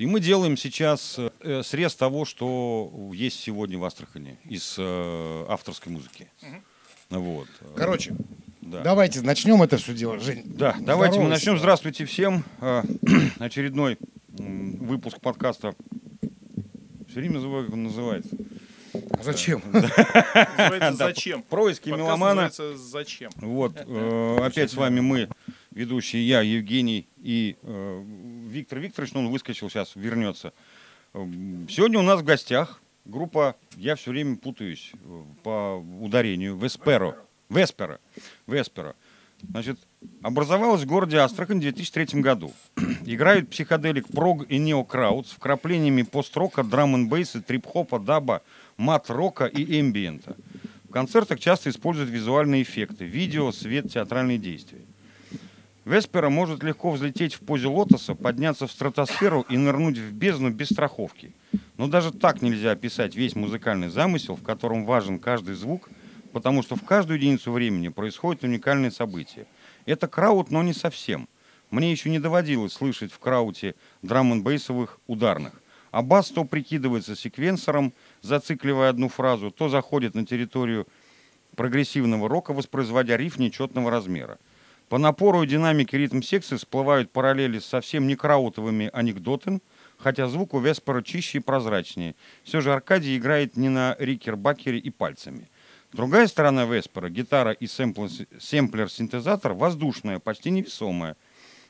И мы делаем сейчас э, срез того, что есть сегодня в Астрахани из э, авторской музыки. Вот. Короче, Да. давайте начнем это все дело. Жень, Да, давайте мы здоровайся. начнем. Здравствуйте всем. Э, Очередной выпуск подкаста. Все время забываю, как он называется. А Зачем? Называется «Зачем?» Происки меломана. «Зачем?» Вот, опять с вами мы, ведущие я, Евгений и Виктор Викторович, но он выскочил сейчас, вернется. Эм, Сегодня у нас в гостях группа, я все время путаюсь по ударению, Весперо. Веспера. Веспера. Значит, образовалась в городе Астрахань в 2003 году. Играют психоделик прог и неокраут с вкраплениями пост-рока, драм н бейса трип-хопа, даба, мат-рока и эмбиента. В концертах часто используют визуальные эффекты, видео, свет, театральные действия. Веспера может легко взлететь в позе лотоса, подняться в стратосферу и нырнуть в бездну без страховки. Но даже так нельзя описать весь музыкальный замысел, в котором важен каждый звук, потому что в каждую единицу времени происходит уникальное событие. Это краут, но не совсем. Мне еще не доводилось слышать в крауте драм бейсовых ударных. А бас то прикидывается секвенсором, зацикливая одну фразу, то заходит на территорию прогрессивного рока, воспроизводя риф нечетного размера. По напору и динамике ритм-секции всплывают параллели с совсем не краутовыми анекдотами, хотя звук у Веспера чище и прозрачнее. Все же Аркадий играет не на рикер-бакере и пальцами. Другая сторона Веспера, гитара и сэмплер- семплер-синтезатор, воздушная, почти невесомая.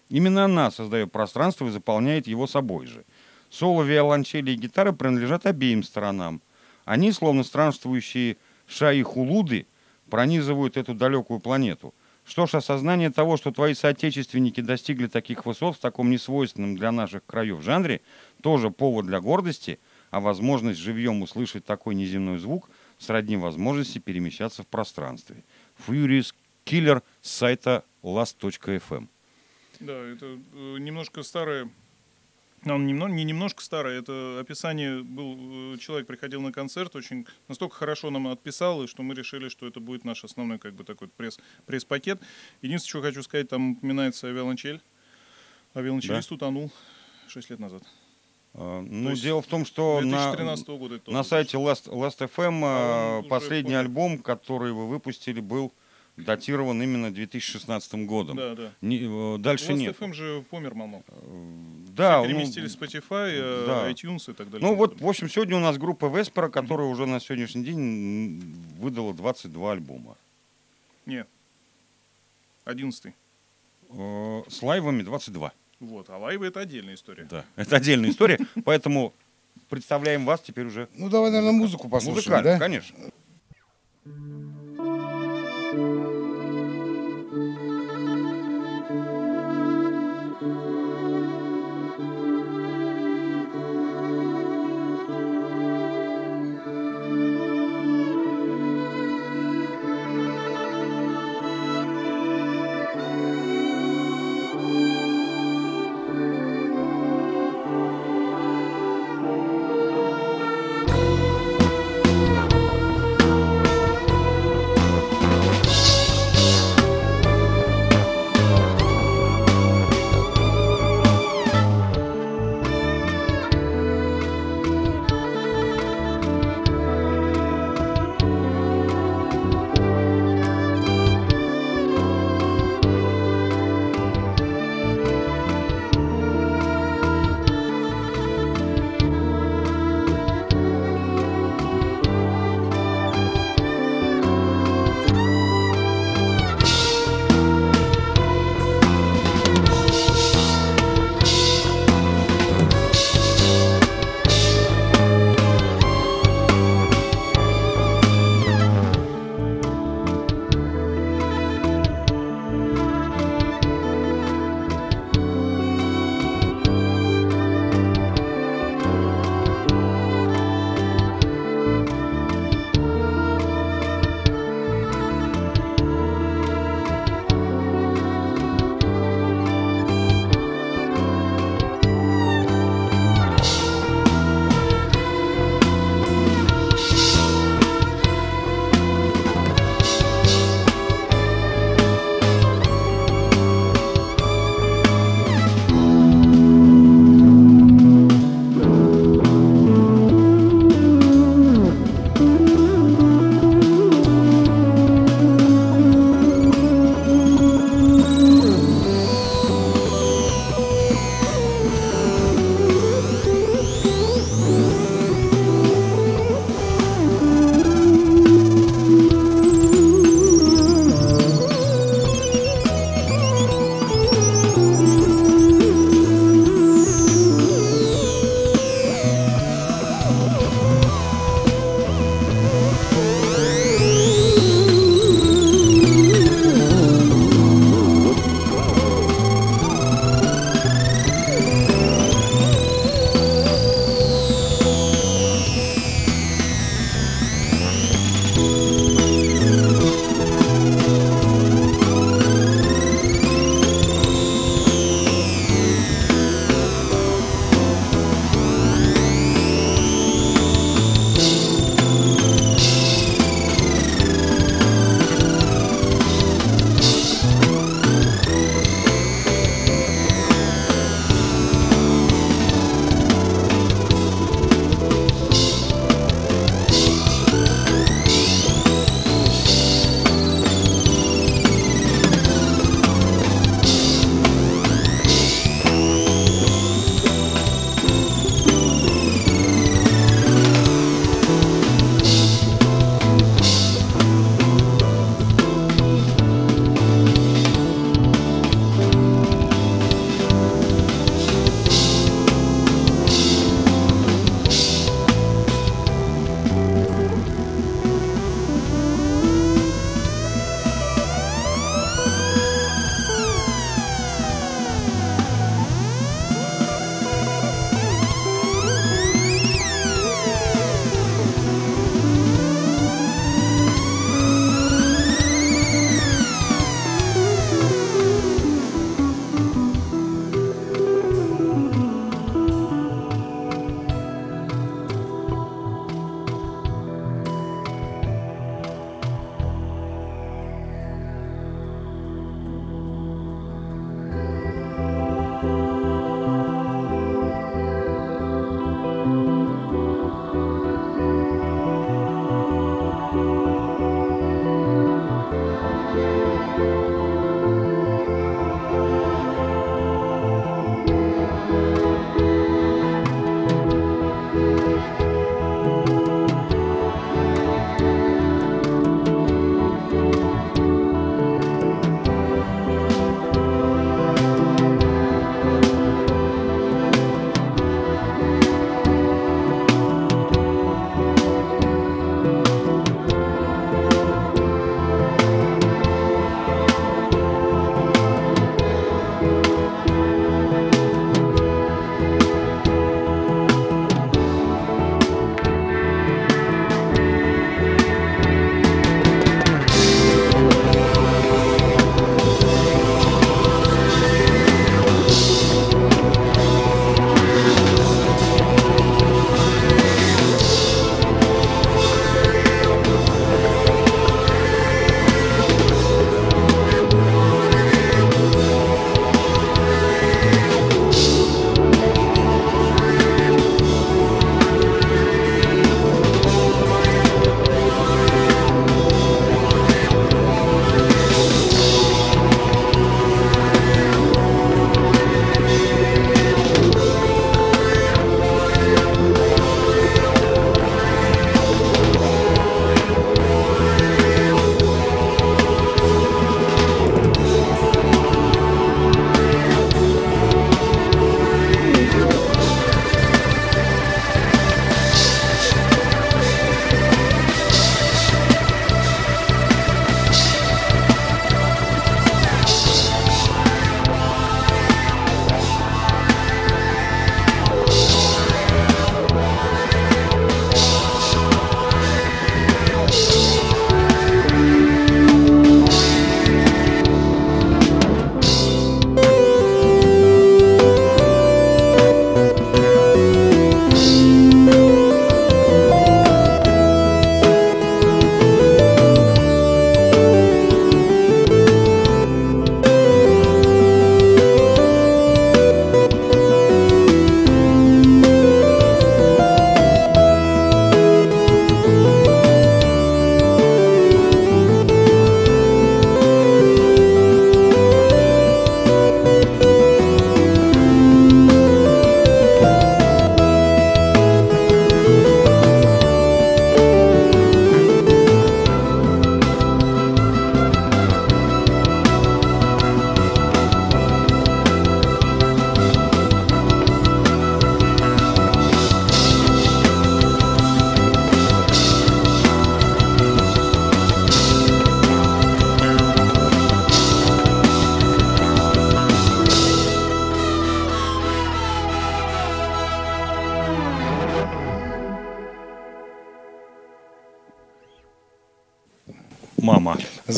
Именно она создает пространство и заполняет его собой же. Соло, виолончели и гитары принадлежат обеим сторонам. Они, словно странствующие шаи-хулуды, пронизывают эту далекую планету. Что ж, осознание того, что твои соотечественники достигли таких высот в таком несвойственном для наших краев жанре, тоже повод для гордости, а возможность живьем услышать такой неземной звук сродни возможности перемещаться в пространстве. Furious Killer с сайта last.fm. Да, это э, немножко старое. Ну, Он немного, не немножко старое, это описание был, э, человек приходил на концерт, очень настолько хорошо нам отписал, и что мы решили, что это будет наш основной как бы такой пресс, пресс-пакет. Единственное, что хочу сказать, там упоминается авиалончель. А виолончелист утонул 6 лет назад. А, Ну, есть дело в том, что на, 2013 года на сайте Last, Last.fm А а, уже последний помер. альбом, который вы выпустили, был датирован именно 2016 годом. Да, да. Не- э, дальше нет. FM же помер мало. Да, Все ну, переместили Spotify, э, да. iTunes и так далее. Ну вот, в общем, сегодня у нас группа Веспера, которая уже на сегодняшний день выдала 22 альбома. Не. Одиннадцатый. Э, С лайвами 22. Вот. А лайвы это отдельная история. Да, это отдельная история, поэтому представляем вас теперь уже Ну, давай, наверное, музыку послушаем, музыкально, да? конечно. Thank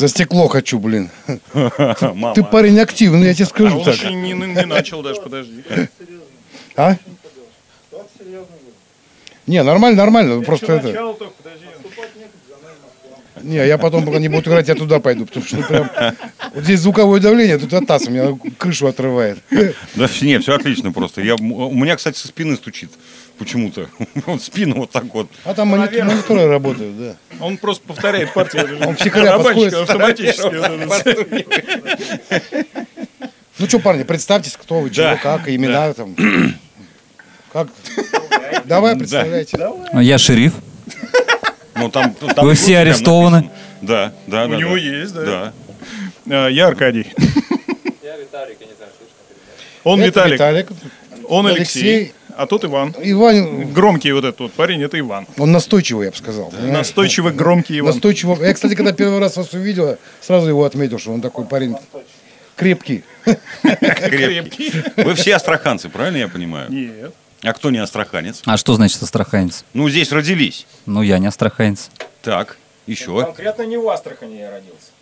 За стекло хочу, блин. Мама. Ты парень активный, я тебе А скажу он так. не, не начал даже, подожди. А? Не, нормально, нормально. Просто это. Начало только, подожди. Не, я потом, пока не буду играть, я туда пойду. Потому что прям. Вот здесь звуковое давление, тут от таз у меня крышу отрывает. Да не, все отлично просто. Я, у меня, кстати, со спины стучит почему-то. Вот спину вот так вот. А там монит- мониторы работают, да. Он просто повторяет партию. Он Барабанщик подходит. автоматически. Ну что, парни, представьтесь, кто вы, чего, как, имена там. Как? Давай, представляйте. Я шериф. Ну, там, там Вы все арестованы? написано. Да, да, да. У него да. есть, да. Да. А, Я Аркадий. Он Это Виталик. Виталик. Он Алексей. Алексей. А тот Иван. Иван, Громкий вот этот вот парень, это Иван. он настойчивый, я бы сказал. понимаешь? Настойчивый громкий Иван. Настойчиво. Я, кстати, когда первый раз вас увидел, сразу его отметил, что он такой парень крепкий. Крепкий. Вы все астраханцы, правильно я понимаю? Нет. А кто не астраханец? А что значит астраханец? Ну, здесь родились. Ну, я не астраханец. Так, еще. Конкретно не в Астрахани я родился.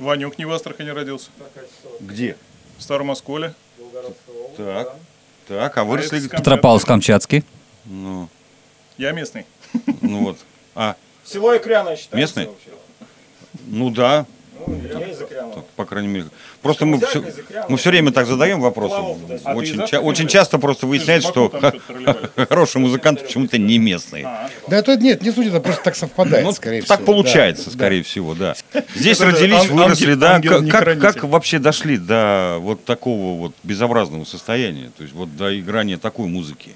Ванюк не в Астрахани родился. Где? В Старом Осколе. Так. Так, а выросли... Петропавловск-Камчатский. Ну, Я местный. ну вот. А, Село Икряно считается Местный? вообще? ну да, Ну, я так, по крайней мере. Просто мы все, мы все время так задаем вопросы. А Очень, ча- очень часто просто выясняется, что хороший музыкант почему-то не местный. Да это нет, не суть, это просто так совпадает, Ну, скорее так всего. получается, Да. скорее всего, да. Здесь родились, выросли, да. Как, как, вообще дошли до вот такого вот безобразного состояния? То есть вот до играния такой музыки.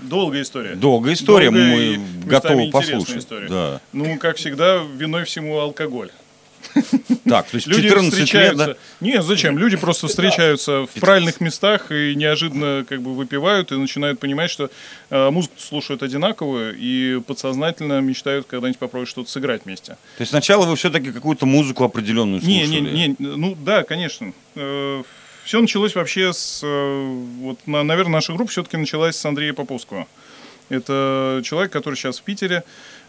Долгая история. Долгая история, Долгая мы готовы послушать. история. Да. Ну, как всегда, виной всему алкоголь. Так, то есть Люди 14 лет, да? Не, зачем? Люди просто встречаются в правильных местах и неожиданно как бы выпивают и начинают понимать, что э, музыку слушают одинаковую и подсознательно мечтают когда-нибудь попробовать что-то сыграть вместе. То есть сначала вы все-таки какую-то музыку определенную Не, слушали? не, не, ну да, конечно. Все началось вообще с, э, вот, на- наверное, наша группа все-таки началась с Андрея Поповского. Это человек, который сейчас в Питере, э,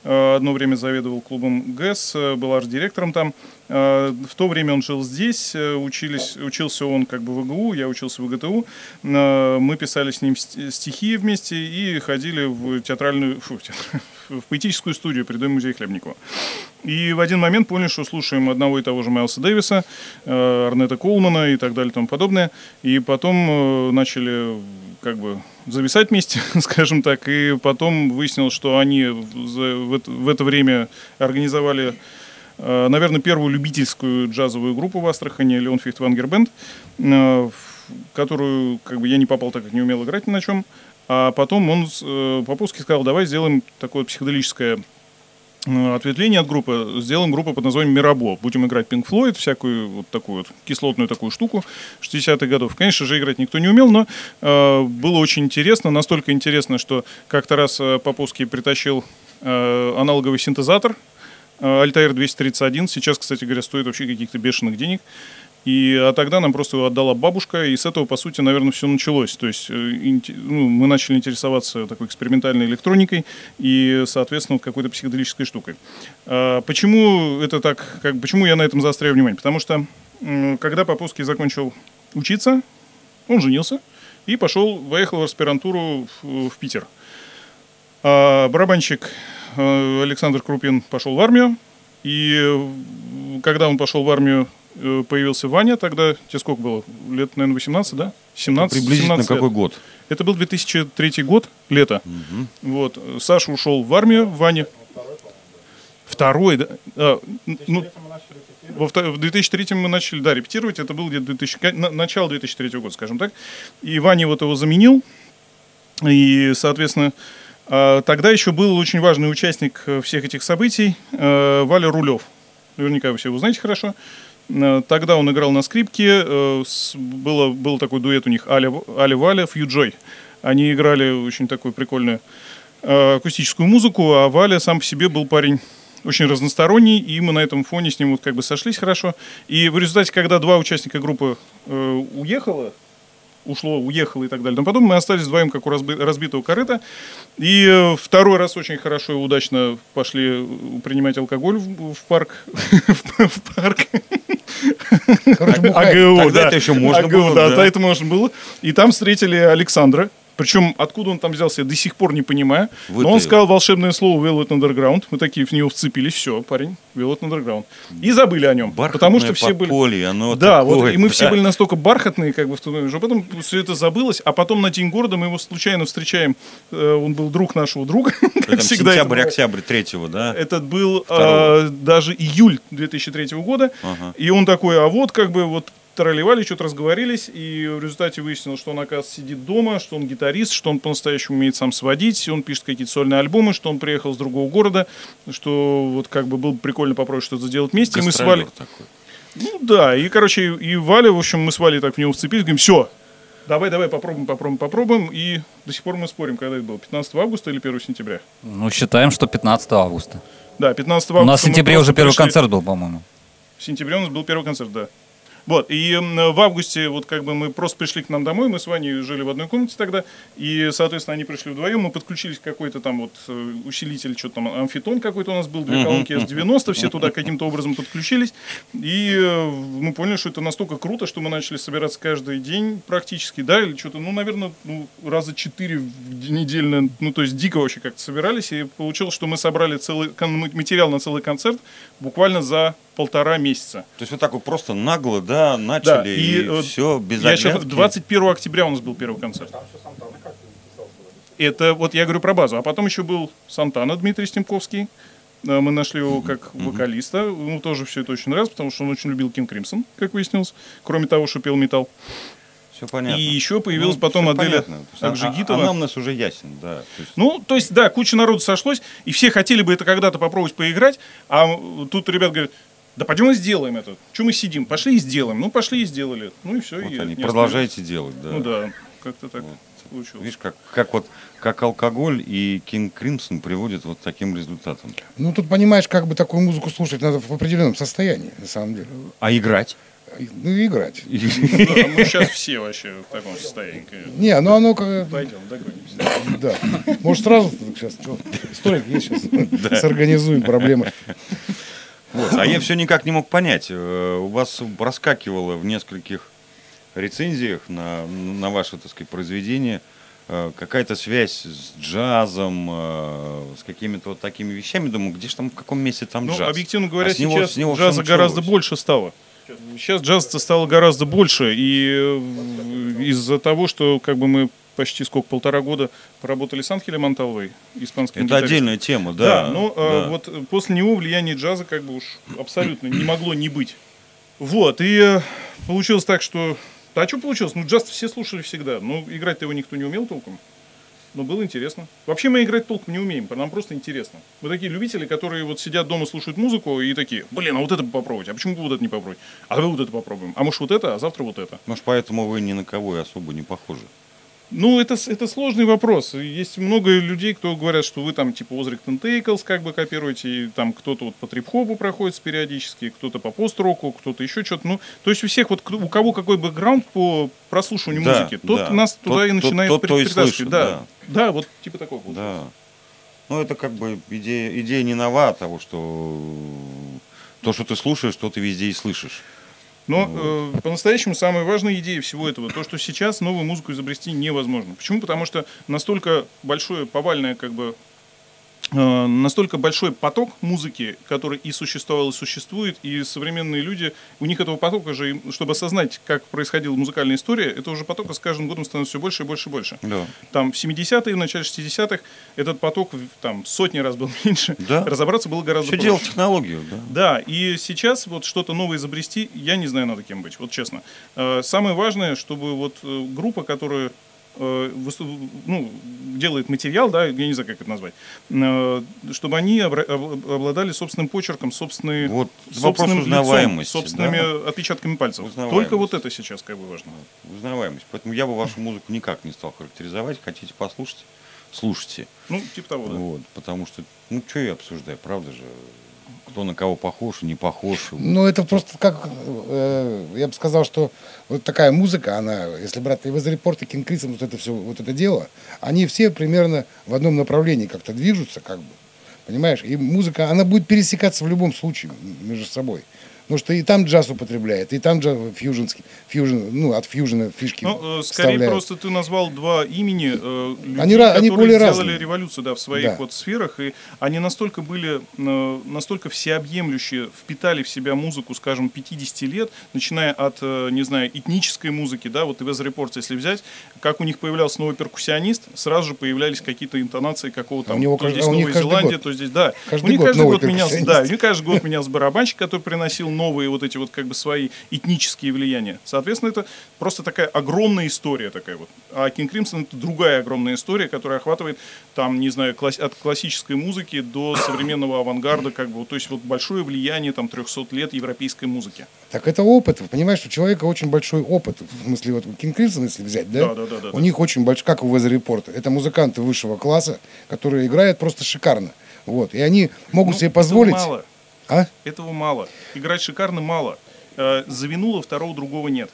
одно время заведовал клубом ГЭС, э, был арт-директором там. Э, В то время он жил здесь, э, учились, учился он как бы в ИГУ, я учился в ИГТУ. Э, Мы писали с ним ст- стихи вместе и ходили в театральную, фу, в поэтическую студию при Доме музея Хлебникова. И в один момент поняли, что слушаем одного и того же Майлса Дэвиса, э, Арнета Коулмана и так далее и тому подобное. И потом э, начали как бы зависать вместе, скажем так. И потом выяснилось, что они в, это, время организовали, э, наверное, первую любительскую джазовую группу в Астрахани, Леон Фихтвангер Бенд, э, в которую как бы я не попал, так как не умел играть ни на чем. А потом он, э, Поповский сказал, давай сделаем такое психоделическое ответвление от группы, сделаем группу под названием Мирабо. Будем играть Pink Floyd, всякую вот такую вот кислотную такую штуку 60-х годов. Конечно же, играть никто не умел, но э, было очень интересно. Настолько интересно, что как-то раз э, Поповский притащил э, аналоговый синтезатор э, Altair 231. Сейчас, кстати говоря, стоит вообще каких-то бешеных денег. И, а тогда нам просто его отдала бабушка, и с этого, по сути, наверное, все началось. То есть э, ну, мы начали интересоваться такой экспериментальной электроникой и, соответственно, вот какой-то психоделической штукой. А почему это так, как, почему я на этом заостряю внимание? Потому что, когда Поповский закончил учиться, он женился и пошел, поехал в аспирантуру в, в Питер. А барабанщик э, Александр Крупин пошел в армию, и э, когда он пошел в армию, появился Ваня, тогда, тебе сколько было? Лет, наверное, 18, да? 17, Приблизительно 17 лет. какой год? Это был 2003 год, лето. Вот. Саша ушел в армию, Ваня. Второй, да? А, ну, в 2003 мы начали, да, репетировать. Это был где-то 2000, ка- на- начало 2003 года, скажем так. И Ваня вот его заменил. И, соответственно, а, тогда еще был очень важный участник э, всех этих событий э, Валя Рулев. Наверняка вы все его знаете хорошо. Э, Тогда он играл на скрипке. э, Было, был такой дуэт у них Аля, Аля Валя, Фьюджой. Они играли очень такую прикольную э, акустическую музыку, а Валя сам по себе был парень очень разносторонний, и мы на этом фоне с ним вот как бы сошлись хорошо. И в результате, когда два участника группы э, уехало, ушло, уехало и так далее. Но потом мы остались вдвоем, как у разби- разбитого корыта. И э, второй раз очень хорошо и удачно пошли э, принимать алкоголь в, в парк. В парк. Короче. АГУ, да. это еще можно АГУ, было, да, это можно было. И там встретили Александра. Причем откуда он там взялся, я до сих пор не понимаю. Но он сказал волшебное слово Velvet Underground. Мы такие в него вцепились. Все, парень, Velvet Underground. И забыли о нем. потому что все были... оно Да, вот такое, и мы все да. были настолько бархатные, как бы в тот момент, что потом все это забылось, а потом на День города мы его случайно встречаем. Э, Он был друг нашего друга, как всегда. это сентябрь, бывает. октябрь третьего, да? Этот был э, даже июль 2003 года. Ага. И он такой, а вот как бы вот тролливали, что-то разговорились, и в результате выяснилось, что он, оказывается, сидит дома, что он гитарист, что он по-настоящему умеет сам сводить, он пишет какие-то сольные альбомы, что он приехал с другого города, что вот как бы было бы прикольно попробовать что-то сделать вместе. И мы с Валей... Такой. Ну да, и, короче, и Валя, в общем, мы с Валей так в него вцепились, говорим, все, давай, давай, попробуем, попробуем, попробуем, и до сих пор мы спорим, когда это было, 15 августа или 1 сентября? Ну, считаем, что 15 августа. Да, 15 августа. У нас в сентябре уже первый пришли- концерт был, по-моему. В сентябре у нас был первый концерт, да. Вот, и в августе вот как бы мы просто пришли к нам домой, мы с Ваней жили в одной комнате тогда, и, соответственно, они пришли вдвоем, мы подключились к какой-то там вот э, усилитель, что там, амфитон какой-то у нас был, две колонки S90, все туда каким-то образом подключились, и э, мы поняли, что это настолько круто, что мы начали собираться каждый день практически, да, или что-то, ну, наверное, ну, раза четыре в недельно, ну, то есть дико вообще как-то собирались, и получилось, что мы собрали целый материал на целый концерт буквально за полтора месяца. То есть вот так вот просто нагло, да, начали, и, и, вот все, без Я сейчас, оглядки. 21 октября у нас был первый концерт. Это вот я говорю про базу. А потом еще был Сантана Дмитрий Стемковский. Э, Мы нашли его как вокалиста. Ему тоже все это очень нравилось, потому что он очень любил Кинг Кримсон, как выяснилось. Кроме того, что пел металл. Все понятно. И еще появилась Ну, потом Аделя а- Акжигитова. Она у нас уже ясен, да. То есть, Ну, то есть, да, куча народу сошлось, и все хотели бы это когда-то попробовать поиграть, а тут ребят говорят, да пойдем и сделаем это. Чем мы сидим? Пошли и сделаем. Ну, пошли и сделали. Ну и все. вот и они, не продолжайте делать, да. Ну да, как-то так Вот. получилось. Видишь, как, как вот как алкоголь и Кинг Кримсон приводят вот к таким результатам. Ну, тут понимаешь, как бы такую музыку слушать надо в определенном состоянии, на самом деле. А играть? Ну, и играть. Да, мы сейчас все вообще в таком состоянии. конечно. Не, ну оно как... Пойдем, догонимся. Да. Может, сразу сейчас столик есть сейчас? Сорганизуем проблемы. Вот. А я все никак не мог понять. э, У вас проскакивало в нескольких рецензиях на, на ваше, так сказать, произведение э, какая-то связь с джазом, э, с какими-то вот такими вещами. Думаю, где же там, в каком месте там Ну, джаз? объективно говоря, А с него- сейчас с него джаза гораздо больше стало. Сейчас джаза стало гораздо больше, и из-за того, что как бы мы почти сколько, полтора года поработали с Анхелем Анталовой, испанским Это гитаристом. отдельная тема, Да, да. но э, вот э, после него влияние джаза как бы уж абсолютно не могло не быть. Вот, и э, получилось так, что... А что получилось? Ну, джаз все слушали всегда. Ну, играть-то его никто не умел толком. Но было интересно. Вообще мы играть толком не умеем, нам просто интересно. Мы такие любители, которые вот сидят дома, слушают музыку и такие, блин, а вот это попробовать, а почему бы вот это не попробовать? А давай вот это попробуем. А может вот это, а завтра вот это. Может, поэтому вы ни на кого и особо не похожи. Ну, это, это сложный вопрос. Есть много людей, кто говорят, что вы там типа Озриктон Тейклс как бы копируете, и там кто-то вот по трип-хопу проходит периодически, кто-то по пост-року, кто-то еще что-то. Ну, то есть у всех вот у кого какой бэкграунд по прослушиванию Да, музыки, тот да. нас туда Тот- и тот- начинает тот, кто и притаскивать. слышит, да. да, вот типа такого. получается. Да. Ну, это как бы идея, идея не нова того, что то, что ты слушаешь, то ты везде и слышишь. Но э, по-настоящему самая важная идея всего этого, то, что сейчас новую музыку изобрести невозможно. Почему? Потому что настолько большое повальное как бы настолько большой поток музыки, который и существовал, и существует, и современные люди, у них этого потока же, чтобы осознать, как происходила музыкальная история, это уже потока с каждым годом становится все больше и больше и больше. Да. Там в 70-е, в начале 60-х этот поток там сотни раз был меньше. Да. Разобраться было гораздо Все проще. дело в технологию, да. Да, и сейчас вот что-то новое изобрести, я не знаю, надо кем быть, вот честно. Э, Самое важное, чтобы вот э, группа, которая э, ну, делает материал, да, я не знаю, как это назвать, э, чтобы они обладали собственным почерком, собственной, Вот собственным лицом, собственными да. отпечатками пальцев. Только вот это сейчас как бы важно. Узнаваемость. Поэтому я бы вашу музыку никак не стал характеризовать. Хотите послушать? Слушайте. Ну, типа того, да. Вот, потому что, ну, что я обсуждаю, правда же? Кто на кого похож не похож. Ну, это просто как, э, я бы сказал, что вот такая музыка, она, если брать и Репорт, и King Crimson, вот это все, вот это дело, они все примерно в одном направлении как-то движутся, как бы, понимаешь? И музыка, она будет пересекаться в любом случае между собой. Потому что и там джаз употребляет, и там джаз фьюженский, фьюжен, ну, от фьюжена фишки Ну, э, скорее вставляет. просто ты назвал два имени э, людей, Они ра- они которые более сделали разные. революцию да, в своих Да. вот сферах, и они настолько были, э, настолько всеобъемлющие, впитали в себя музыку, скажем, 50 лет, начиная от, э, не знаю, этнической музыки, да, вот и в Репорт, если взять, как у них появлялся новый перкуссионист, сразу же появлялись какие-то интонации какого-то А у там, него то здесь а у Новая Зеландия, год. то здесь, да. Каждый у них год каждый год перкуссионист. да, у них каждый год менялся барабанщик, который приносил новые вот эти вот как бы свои этнические влияния. Соответственно, это просто такая огромная история такая вот. А King Crimson это другая огромная история, которая охватывает там, не знаю, класс- от классической музыки до современного авангарда, как бы, вот, то есть вот большое влияние там 300 лет европейской музыки. Так это опыт. Понимаешь, у человека очень большой опыт. В смысле, вот King Crimson, если взять, да? Да, да, да, да, У да. них очень большой, как у Weather Report. Это музыканты высшего класса, которые играют просто шикарно. Вот. И они могут Ну, себе позволить... мало. А? Этого мало. Играть шикарно мало. Э, Завинула второго другого нет.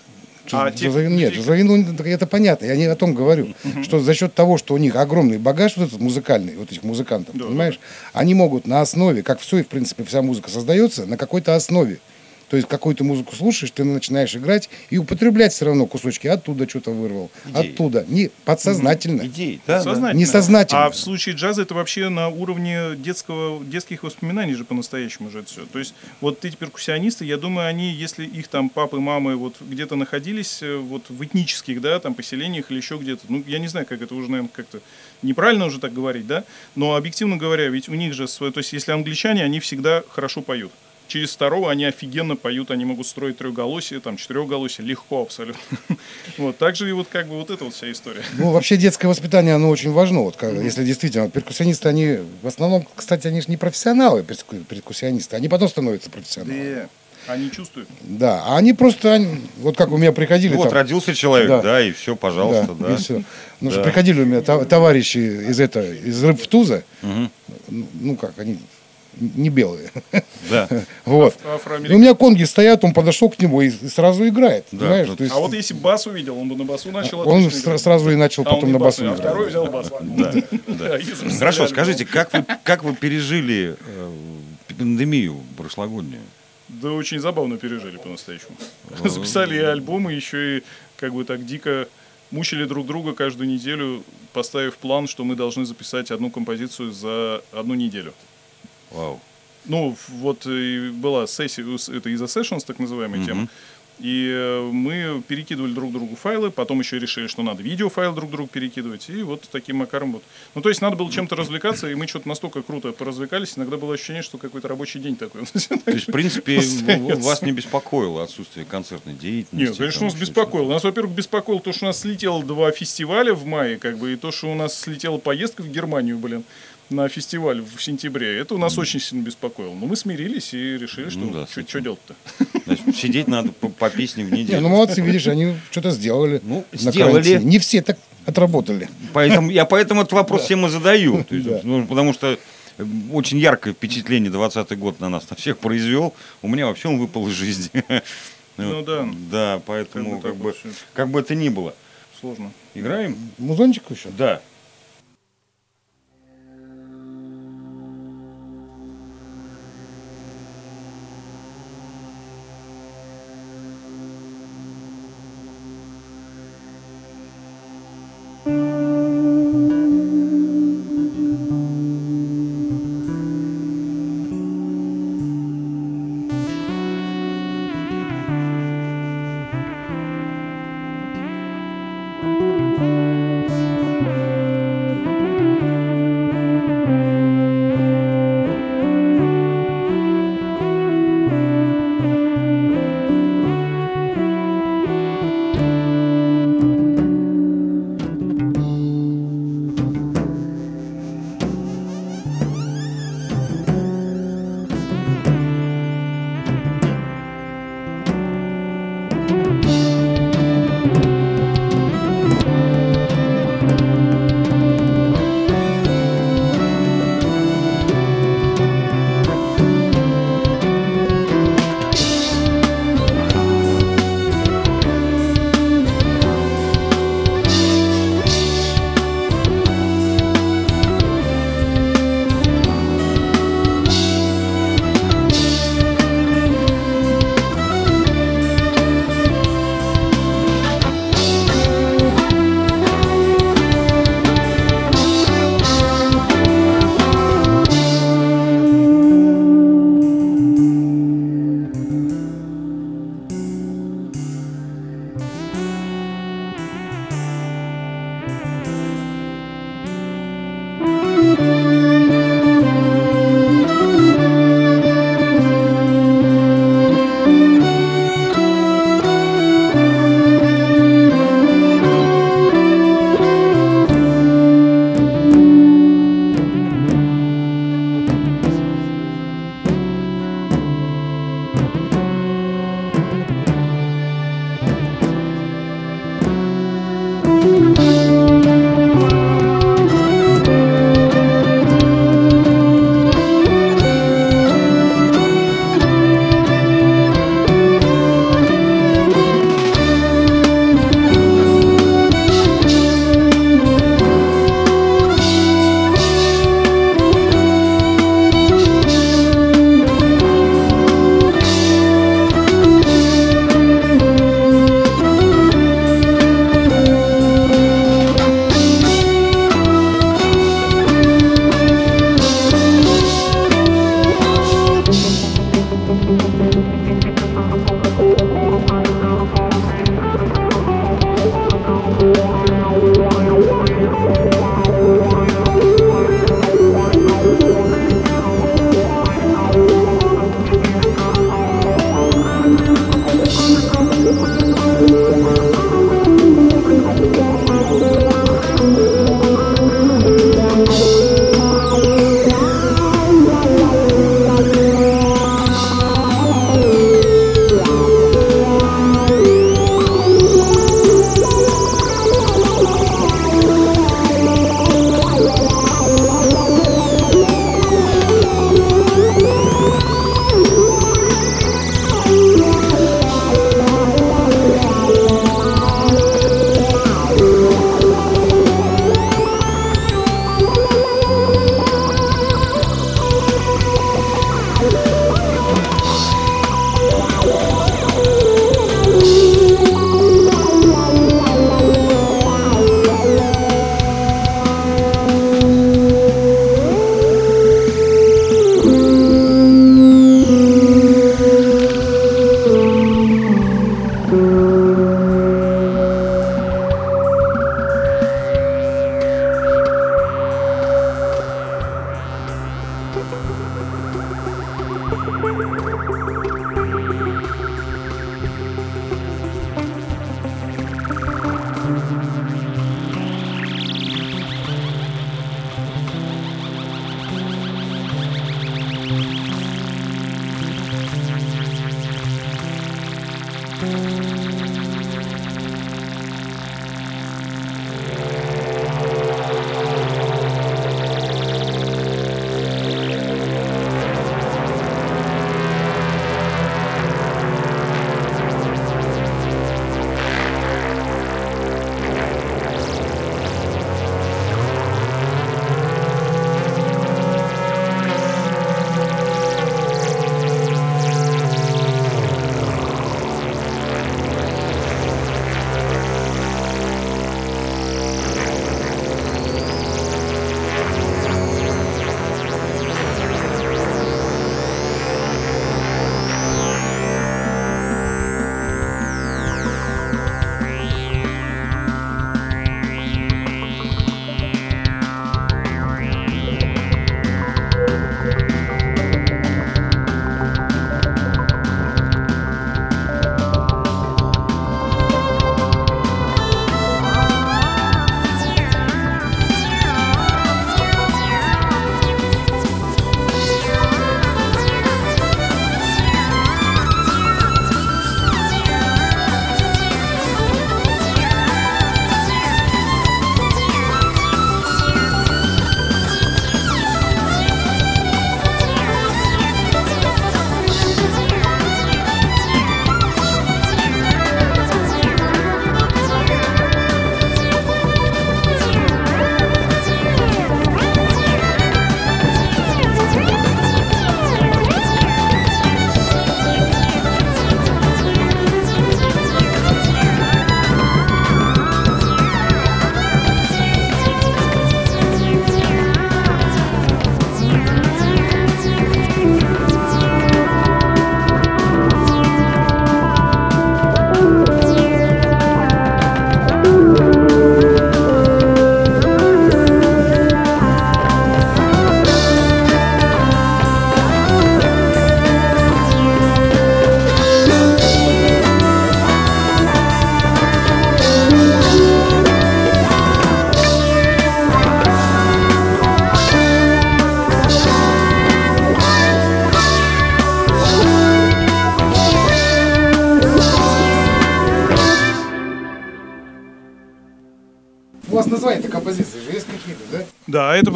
А тех Нет, вину это понятно. Я не о том говорю. Что за счет того, что у них огромный багаж вот этот музыкальный, вот этих музыкантов, Да, понимаешь, они могут на основе, как все и в принципе вся музыка создается, на какой-то основе. То есть какую-то музыку слушаешь, ты начинаешь играть и употреблять все равно кусочки. Оттуда что-то вырвал, Идеи. оттуда. Не подсознательно. Идеи, да, да. Сознательно. Несознательно. А в случае джаза это вообще на уровне детского, детских воспоминаний же по-настоящему же это все. То есть вот эти перкуссионисты, я думаю, они, если их там папы, мамы вот где-то находились э, вот в этнических, да, там поселениях или еще где-то, ну, я не знаю, как это уже, наверное, как-то неправильно уже так говорить, да, но объективно говоря, ведь у них же, свое, то есть если англичане, они всегда хорошо поют. Через второго они офигенно поют, они могут строить трехголосие, там, четырехголосие, легко абсолютно. Вот, также и вот как бы вот эта вот вся история. Ну, вообще детское воспитание, оно очень важно. Вот, как- если действительно, перкуссионисты, они в основном, кстати, они же не профессионалы, перку- перкуссионисты, они потом становятся профессионалами. Они чувствуют. Да, а они просто, они- вот как у меня приходили Ну, вот там, родился человек, Да. да, и все, пожалуйста, да. и всё. Ну, что Да. приходили у меня товарищи из это, из Рыбтуза, ну, ну как, они не белые. Да. Вот. И у меня конги стоят, он подошел к нему и, сразу играет. Да, понимаешь? То есть А вот если бас увидел, он бы на басу начал он играть. сразу и начал А потом на бас, басу а второй взял бас. Да, Хорошо, скажите, как вы, как вы пережили э, пандемию прошлогоднюю? Да очень забавно пережили по-настоящему. Записали и альбомы, еще и как бы так дико мучили друг друга каждую неделю, поставив план, что мы должны записать одну композицию за одну неделю. Вау. Ну, вот и была сессия, это из-за sessions, так называемая тема. И э, мы перекидывали друг другу файлы, потом еще решили, что надо видеофайл друг другу перекидывать. И вот таким макаром вот. Ну, то есть надо было чем-то развлекаться, и мы что-то настолько круто поразвлекались, иногда было ощущение, что какой-то рабочий день такой. То есть, в принципе, вас не беспокоило отсутствие концертной деятельности? Нет, конечно, нас беспокоило. Нас, во-первых, беспокоило то, что у нас слетело два фестиваля в мае, как бы, и то, что у нас слетела поездка в Германию, блин, на фестиваль в сентябре. Это у нас очень сильно беспокоило. Но мы смирились и решили, что Ну да, что этим. делать-то. что- Значит, сидеть надо по, по песне в Не, неделю. ну молодцы, видишь, они что-то сделали. Ну, сделали. карантине. Не все так отработали. Поэтому, я поэтому этот вопрос всем и задаю. То есть, Да. ну, потому что э, очень яркое впечатление 20 год на нас на всех произвел. У меня вообще он выпал из жизни. Ну Вот. да. Да, поэтому Как бы как бы это ни было. Сложно. Играем? Музончик еще? Да.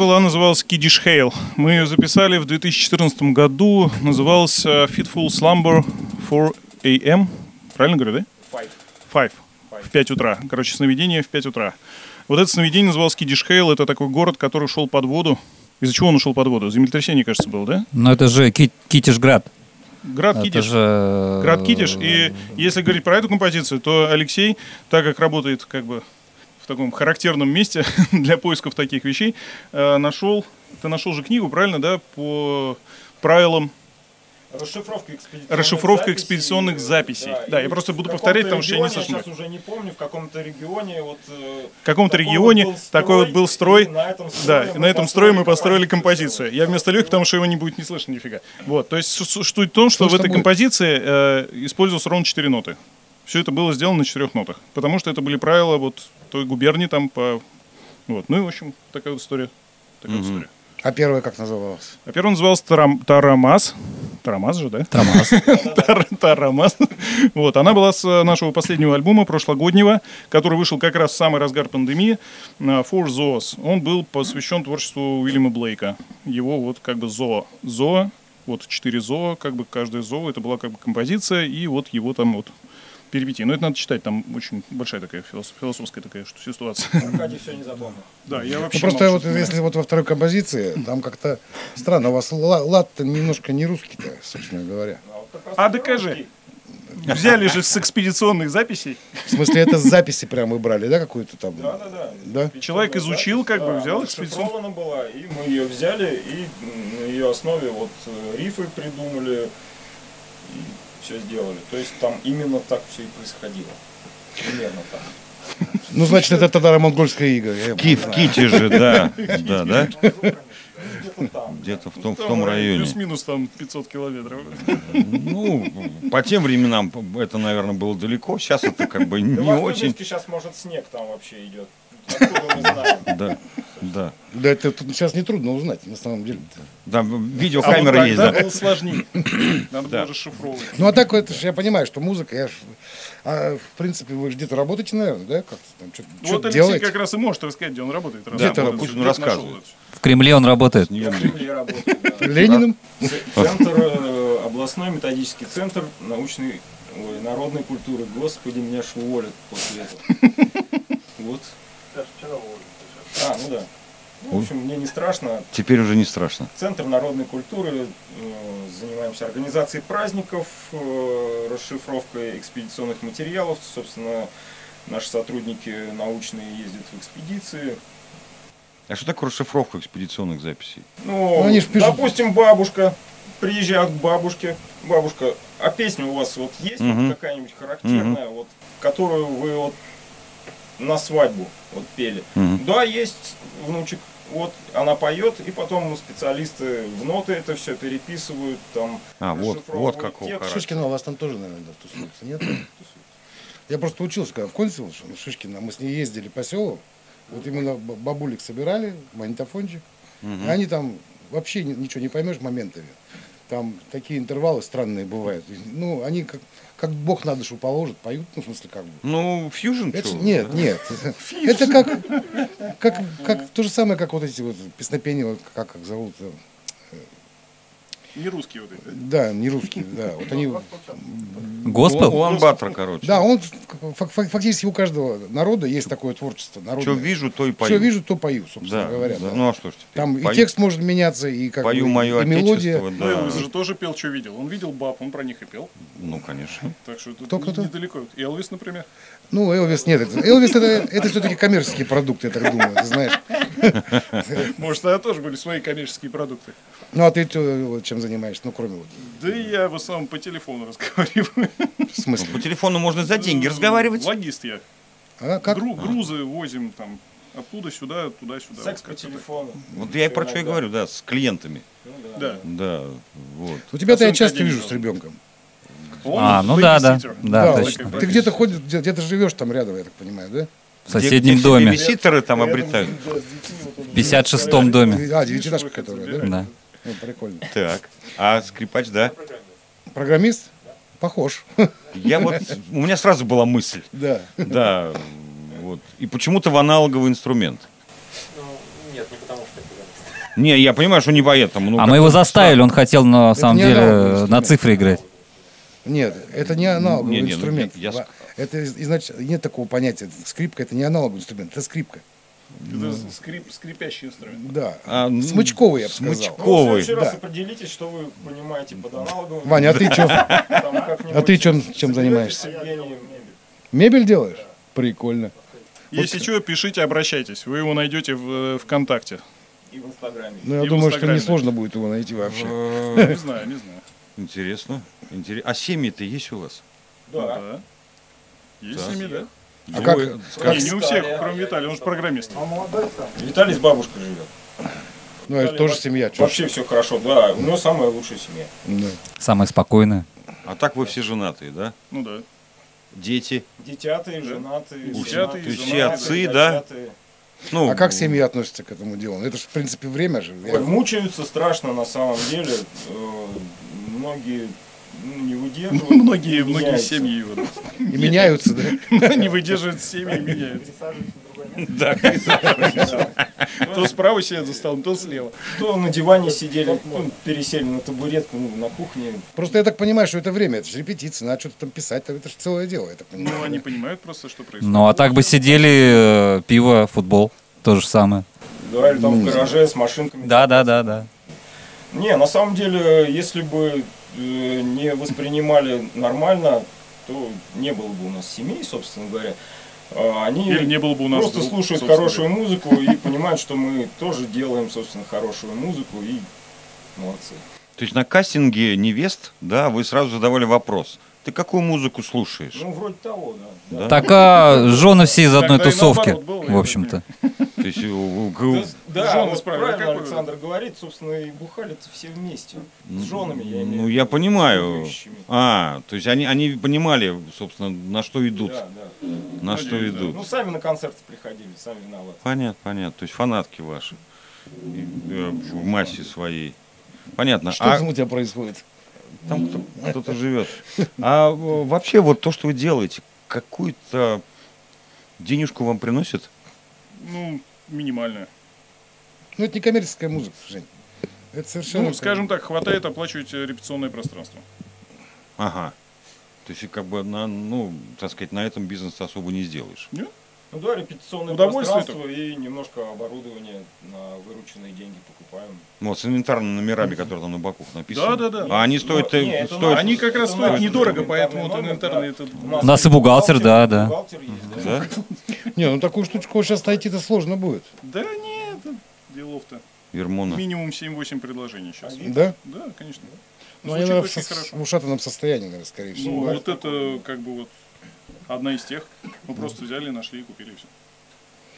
Была, называлась Kiddish Hail. Мы ее записали в 2014 году. Называлась э, Fitful Slumber 4 AM. Правильно говорю, да? Five. Five. В 5 утра. Короче, сновидение в 5 утра. Вот это сновидение называлось Кидиш Хейл. Это такой город, который ушел под воду. Из-за чего он ушел под воду? Землетрясение, кажется, было, да? Но это же Ки- Китишград. Град Это Кидиш. же... Град Кидиш. И если говорить про эту композицию, то Алексей, так как работает как бы в таком характерном месте для поисков таких вещей, э, нашел, ты нашел же книгу, правильно, да, по правилам Расшифровка экспедиционных Расшифровка записей, экспедиционных записей. Да, и я просто буду повторять, потому что я не со мной. сейчас уже не помню, в каком-то регионе вот... э, В каком-то такой регионе вот был такой вот был строй. на этом Да, строе и на этом строе мы построили композицию. Я вместо Лехи, потому что его не будет не слышно нифига. Вот, то есть су- суть в том, что Что в этой композиции э, использовалось ровно 4 ноты. Все это было сделано на четырех нотах. Потому что это были правила вот той губернии там по... Вот. Ну и, в общем, такая вот история. Такая вот история. А первая как называлась? А первый назывался Тарам- Тарамас. Тарамас же, да? Трамаз. Тар- Тарамас. Вот, она была с нашего последнего альбома, прошлогоднего, который вышел как раз в самый разгар пандемии, Four Zoos. Он был посвящен творчеству Уильяма Блейка. Его вот как бы зоо. Зоо, вот четыре зоо, как бы каждое зоо, это была как бы композиция, и вот его там вот перипетии. Но это надо читать, там очень большая такая филос- философская такая что, ситуация. Аркадий все не запомнил. Да, я Ну, вообще просто молчу. вот если вот во второй композиции, там как-то странно, у вас ла- лад-то немножко не русский-то, собственно говоря. А, А докажи. русский. Взяли же с экспедиционных записей. В смысле, это с записи прям вы брали, да, какую-то там? Да, да, да. Да? Человек изучил, как бы, Да, взял она экспедиционную. была, и мы ее взяли, и на ее основе вот э, рифы придумали, и все сделали. То есть там именно так все и происходило. Примерно так. Ну, значит, это тогда монгольская Ки в знаю. Ките же, да. Да, да? Где-то там. Где-то в том, в том районе. Плюс-минус там 500 километров. Ну, по тем временам это, наверное, было далеко. Сейчас это как бы не в очень. Сейчас, может, снег там вообще идет. Да, да. Да, это тут сейчас нетрудно узнать, на самом деле. Да, А вот видеокамера есть, да? было сложнее. Надо Да. было расшифровывать. Ну, а так, это ж я понимаю, что музыка, я ж... А, в принципе, вы же где-то работаете, наверное, да? Как-то там что-то Вот Алексей делаете? как раз и может рассказать, где он работает. раз Где он ты вот работаешь? это Пусть он рассказывает. В Кремле он работает. Я в Кремле работаю, да. Лениным? Центр, э, областной методический центр научной, ой, народной культуры. Господи, меня ж уволят после этого. Вот. А, ну да. Ну, в общем, мне не страшно. Теперь уже не страшно. Центр народной культуры. э, Занимаемся организацией праздников, э, расшифровкой экспедиционных материалов. Собственно, наши сотрудники научные ездят в экспедиции. А что такое расшифровка экспедиционных записей? Ну, Ну, они ж пишут- допустим, бабушка приезжает к бабушке. Бабушка, а песня у вас вот есть Мгм. вот какая-нибудь характерная, вот, которую вы вот на свадьбу вот пели? Мгм. Да, есть, внучек. Вот она поет, и потом специалисты в ноты это все переписывают, там. А, вот, вот какого текст. Шишкина у вас там тоже, наверное, да, тусуется, нет? Я просто учился, когда в Консе был, Шишкина, мы с ней ездили по селу, вот именно б- бабулек собирали, магнитофончик, и они там вообще ни- ничего не поймешь моментами. Там такие интервалы странные бывают. Ну, они как, как Бог на душу положит, поют, ну, в смысле, как бы. Ну, фьюжн, Это, чё? нет, нет. Это как, как, как то же самое, как вот эти вот песнопения, вот как, как зовут, э, Не русские вот эти. да, не русские, да. Вот они, У Госпел? Ламбатра, короче. да, он фак- фак- фактически у каждого народа есть такое творчество. Что Народное. вижу, то и пою. Что вижу, то пою, собственно Да, говоря. да. да. Ну, а что ж теперь? Там и Пою- текст может меняться, и как Пою бы, мое и мелодия. отечество, Ну, да. Элвис же тоже пел, что видел. Он видел баб, он про них и пел. Ну, конечно. Так что тут Кто, не- кто, кто? недалеко. И Элвис, например. Ну, Элвис нет. Элвис это, это все-таки коммерческий продукт, я так думаю, ты знаешь. Может, тогда тоже были свои коммерческие продукты. Ну, а ты вот чем занимаешься? Ну, кроме вот, Да и я в основном по телефону разговариваю. в смысле. По телефону можно за деньги разговаривать. Логист я. А как? Гру- грузы возим там оттуда сюда, туда-сюда. Секс Вот по телефону. Вот я и про что и говорю, да, с клиентами. Ну да. Да. Да, вот. У тебя-то я часто вижу с ребенком. Он А, ну да, да. Да, точно. Ты где-то ходишь, где- где-то живешь там рядом, я так понимаю, да? В соседнем Где- где доме. бибиситеры там обретают. В 56-м доме. А, девятиэтажка, которая, да? Да. Ну, прикольно. Так. А скрипач, да? Программист? Похож. Я вот, у меня сразу была мысль. Да. Да, вот. И почему-то в аналоговый инструмент. Ну, нет, не потому Не, я понимаю, что не поэтому. ну, А мы его заставили, он хотел на самом не деле на цифре играть. Нет, это не аналоговый Не, не, ну, инструмент. я- я- Это из- изнач... нет такого понятия. Скрипка это не аналоговый инструмент, это скрипка. Это скрип, скрипящий инструмент. Да. А, ну, Смычковый, я бы сказал. смычковый. Ну, в следующий раз да. определитесь, что вы понимаете под аналоговым. Ваня, а ты что? А ты чем, чем занимаешься? Мебель делаешь? Прикольно. Если что, пишите, обращайтесь. Вы его найдете в э, ВКонтакте. И в Инстаграме. Ну, я И думаю, что Инстаграме. не сложно будет его найти вообще. Не знаю, не знаю. Интересно. Интерес- А семьи-то есть у вас? Да. Есть Да. семьи, да? А как, Двое, как- Не, не у всех, кроме Виталия, он же программист. Виталий с бабушкой живет. Ну, это тоже семья. чё ж. Вообще все хорошо, да. У него самая лучшая семья. Да. Самое спокойное. А так вы все женатые, да? Ну да. Дети? Детятые, женатые, У всех- женатые, то есть все отцы, да? дочатые. Ну, А как семьи относятся к этому делу? Это же, в принципе, время же. Ой, мучаются страшно на самом деле. Э, Многие ну, не выдерживают. Многие, многие семьи его И меняются, да? не выдерживают семьи и меняются. Да. То справа сидят за столом, то слева. То на диване сидели, ну, пересели на табуретку, ну, на кухне. Просто я так понимаю, что это время, это же репетиции, надо что-то там писать, это же целое дело, я так понимаю. Ну, они понимают просто, что происходит. Ну а так бы сидели, э, пиво, футбол. То же самое. Да, или там в гараже с машинками. Да, да, да, да. Не, на самом деле, если бы э, не воспринимали нормально, то не было бы у нас семей, собственно говоря. А, Они Или не было бы у нас просто друг, слушают хорошую музыку и понимают, что мы тоже делаем, собственно, хорошую музыку и молодцы. То есть на кастинге невест, да, вы сразу задавали вопрос. Ты какую музыку слушаешь? Ну, вроде того, да. Да? Так а жены все из одной Тогда тусовки, было, в общем-то. То есть, у- Да, у- да, Жены правильно какой- Александр говорит, собственно, и бухали-то все вместе. С женами, я имею в ну я понимаю. А, то есть они, они понимали, собственно, на что идут. Да, да. На что Надеюсь, да. идут. Ну, сами на концерты приходили, сами виноваты. Понятно, понятно. То есть фанатки ваши И, э, в массе своей. Понятно. Что А там у тебя происходит? Там кто- кто-то живет. А вообще вот то, что вы делаете, какую-то денежку вам приносит? Ну, минимальная. Ну, это не коммерческая музыка, Жень. Это совершенно... Ну, скажем так, хватает оплачивать э, репетиционное пространство. Ага. То есть как бы на, ну, так сказать, на этом бизнес особо не сделаешь. Ну да, репетиционное пространство и немножко оборудования на вырученные деньги покупаем. Вот, с инвентарными номерами, которые там на боку написаны. Да, да, да. А они стоят, Ну, э, не, это стоят Они как раз стоят недорого, поэтому вот номер, инвентарный да. это... У нас и бухгалтер, да, да. Бухгалтер есть, да. да? Не, ну такую штучку сейчас найти-то сложно будет. Да нет, делов-то. Вермона. Минимум 7-8 предложений сейчас. Да? Да, конечно. Ну, они, наверное, в, очень со- хорошо. в ушатанном состоянии, наверное, скорее всего. Ну, да? вот это как бы вот одна из тех. Мы просто взяли, нашли и купили все.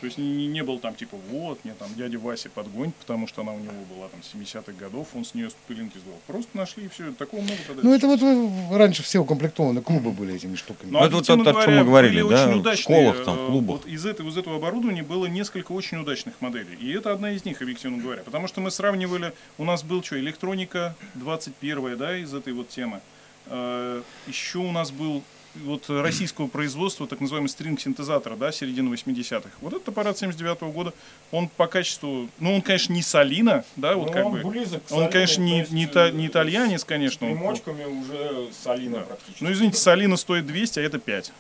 То есть не, не был там типа, вот, мне там дядя Вася подгонь, потому что она у него была там 70-х годов, он с нее с пылинки сдал. Просто нашли и все. Такого много тогда. Ну, это вот э, раньше все укомплектованы клубы были этими штуками. Ну, Ну, это вот то, о чем говоря, мы говорили, да, очень в удачные, школах, там, э, клубах. Вот из этого, из этого оборудования было несколько очень удачных моделей. И это одна из них, объективно говоря. Потому что мы сравнивали, у нас был что, электроника 21 да, из этой вот темы. Э, Еще у нас был вот российского производства, так называемый стринг-синтезатор, да, середины 80-х. Вот этот аппарат 79 года, он по качеству, ну, он, конечно, не Солина, да, вот Ну, как он бы. близок к Он, конечно, не, не, та- э, не итальянец, С конечно. он- примочками уже Салина Да. практически. Ну, извините, Солина стоит 200, а это 5.